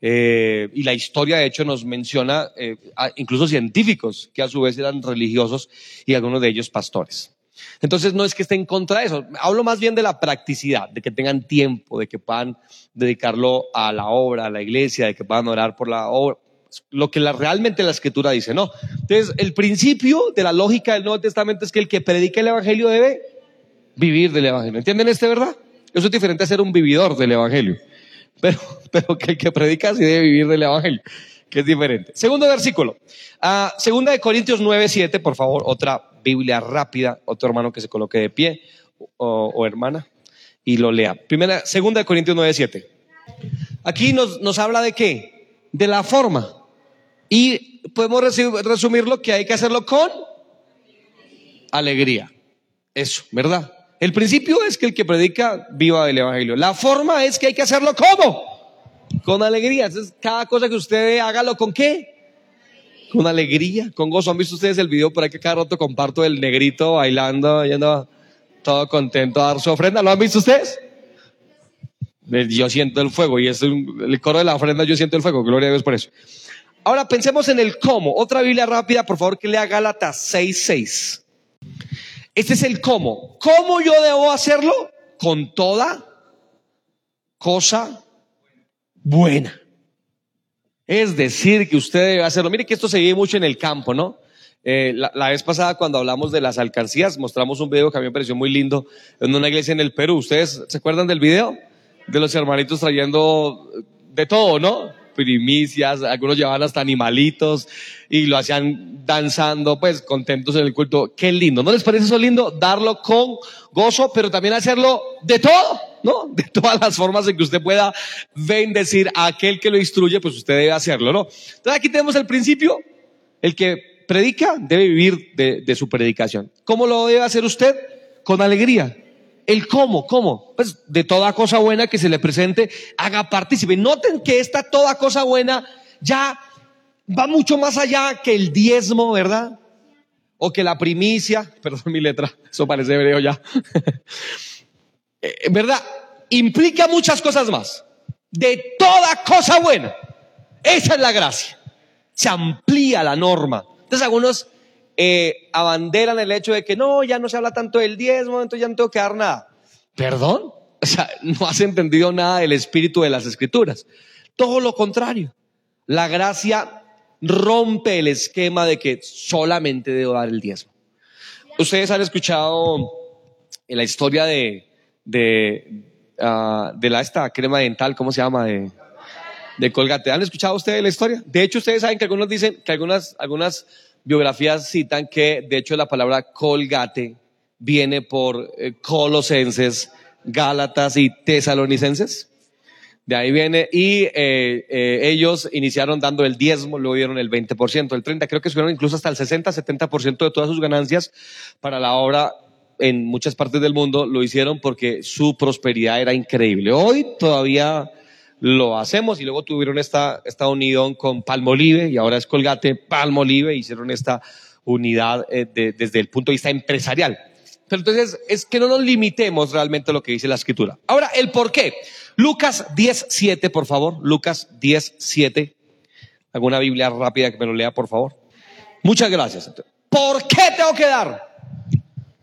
Eh, y la historia, de hecho, nos menciona eh, incluso científicos que a su vez eran religiosos y algunos de ellos pastores. Entonces, no es que esté en contra de eso. Hablo más bien de la practicidad, de que tengan tiempo, de que puedan dedicarlo a la obra, a la iglesia, de que puedan orar por la obra. Lo que realmente la escritura dice, ¿no? Entonces, el principio de la lógica del Nuevo Testamento es que el que predica el Evangelio debe vivir del Evangelio. ¿Entienden este, verdad? Eso es diferente a ser un vividor del Evangelio. Pero, (laughs) pero que el que predica sí debe vivir del Evangelio, que es diferente. Segundo versículo. Ah, segunda de Corintios 9, 7, por favor, otra Biblia rápida, otro hermano que se coloque de pie o, hermana y lo lea. Primera, segunda de Corintios 9, 7. Aquí nos, habla de qué? De la forma. Y podemos resumirlo que hay que hacerlo con alegría. Eso, ¿verdad? El principio es que el que predica viva del Evangelio. La forma es que hay que hacerlo como? Con alegría. Entonces, cada cosa que usted hágalo con qué? Con alegría, con gozo. ¿Han visto ustedes el video por ahí que cada rato comparto el negrito bailando, yendo todo contento a dar su ofrenda? ¿Lo han visto ustedes? Yo siento el fuego y es el coro de la ofrenda, yo siento el fuego. Gloria a Dios por eso. Ahora pensemos en el cómo. Otra Biblia rápida, por favor, que lea Gálatas 6.6. Este es el cómo. ¿Cómo yo debo hacerlo? Con toda cosa buena. Es decir, que usted debe hacerlo. Mire que esto se vive mucho en el campo, ¿no? Eh, la, vez pasada cuando hablamos de las alcancías, mostramos un video que a mí me pareció muy lindo en una iglesia en el Perú. ¿Ustedes se acuerdan del video? De los hermanitos trayendo de todo, ¿no? Primicias, algunos llevaban hasta animalitos y lo hacían danzando, pues contentos en el culto. Qué lindo, ¿no les parece eso lindo? Darlo con gozo, pero también hacerlo de todo, ¿no? (laughs) De todas las formas en que usted pueda bendecir a aquel que lo instruye, pues usted debe hacerlo, ¿no? Entonces aquí tenemos el principio, el que predica debe vivir de, de su predicación. ¿Cómo lo debe hacer usted? Con alegría el cómo, cómo, pues de toda cosa buena que se le presente, haga partícipe. Noten que esta toda cosa buena ya va mucho más allá que el diezmo, ¿verdad? O que la primicia, (laughs) perdón mi letra, eso parece hebreo ya. (laughs) Eh, ¿Verdad? Implica muchas cosas más. De toda cosa buena. Esa es la gracia. Se amplía la norma. Entonces algunos eh, abanderan el hecho de que no, ya no se habla tanto del diezmo, entonces ya no tengo que dar nada. ¿Perdón? O sea, no has entendido nada del espíritu de las escrituras. Todo lo contrario. La gracia rompe el esquema de que solamente debo dar el diezmo. Ustedes han escuchado la historia de, de, ah, de la esta crema dental, ¿cómo se llama? De De Colgate. ¿Han escuchado ustedes la historia? De hecho, ustedes saben que algunos dicen que algunas, algunas biografías citan que, de hecho, la palabra Colgate viene por eh, Colosenses, Gálatas y Tesalonicenses. De ahí viene, y eh, eh, ellos iniciaron dando el diezmo, luego dieron el 20%, el 30%, creo que subieron incluso hasta el 60, 70% de todas sus ganancias para la obra en muchas partes del mundo, lo hicieron porque su prosperidad era increíble. Hoy todavía lo hacemos y luego tuvieron esta, esta unión con Palmolive y ahora es Colgate Palmolive, hicieron esta unidad eh, desde el punto de vista empresarial. Pero entonces es que no nos limitemos realmente a lo que dice la escritura. Ahora, el por qué. Lucas 10.7, por favor. Lucas 10.7. ¿Alguna Biblia rápida que me lo lea, por favor? Muchas gracias. ¿Por qué tengo que dar?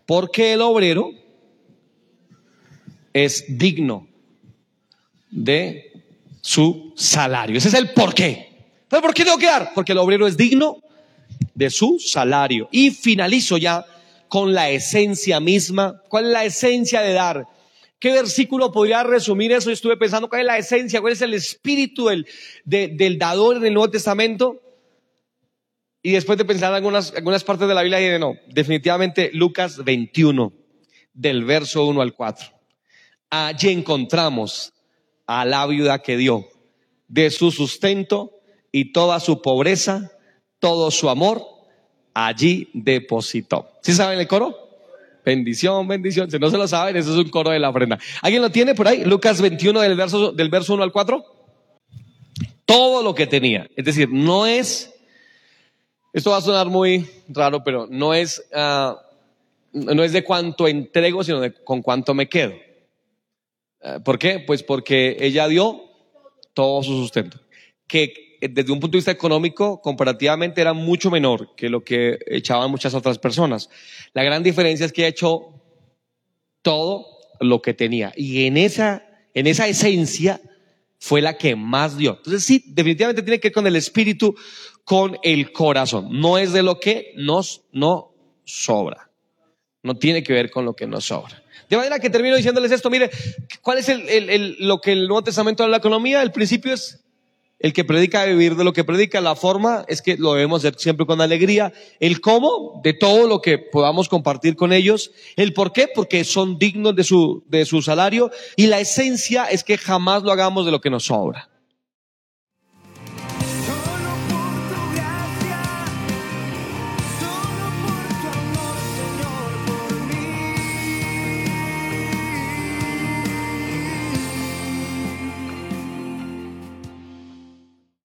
Porque el obrero es digno de su salario. Ese es el por qué. ¿Pero por qué tengo que dar? Porque el obrero es digno de su salario. Y finalizo ya con la esencia misma. ¿Cuál es la esencia de dar? ¿Qué versículo podría resumir eso? estuve pensando cuál es la esencia, cuál es el espíritu del, del dador en el Nuevo Testamento. Y después de pensar en algunas, algunas partes de la Biblia, dije, no, definitivamente Lucas 21, del verso 1 al 4. Allí encontramos a la viuda que dio de su sustento y toda su pobreza, todo su amor, allí depositó. ¿Sí saben el coro? Bendición, bendición. Si no se lo saben, eso es un coro de la ofrenda. ¿Alguien lo tiene por ahí? Lucas 21 del verso, del verso 1 al 4. Todo lo que tenía. Es decir, no es, esto va a sonar muy raro, pero no es, uh, no es de cuánto entrego, sino de con cuánto me quedo. Uh, ¿Por qué? Pues porque ella dio todo su sustento. Que desde un punto de vista económico, comparativamente era mucho menor que lo que echaban muchas otras personas. La gran diferencia es que ha hecho todo lo que tenía. Y en esa, en esa esencia fue la que más dio. Entonces sí, definitivamente tiene que ver con el espíritu, con el corazón. No es de lo que nos no sobra. No tiene que ver con lo que nos sobra. De manera que termino diciéndoles esto, mire, ¿cuál es el, el, el, lo que el Nuevo Testamento de la economía? El principio es el que predica vivir de lo que predica. La forma es que lo debemos hacer siempre con alegría. El cómo, de todo lo que podamos compartir con ellos. El por qué, porque son dignos de su, de su salario. Y la esencia es que jamás lo hagamos de lo que nos sobra.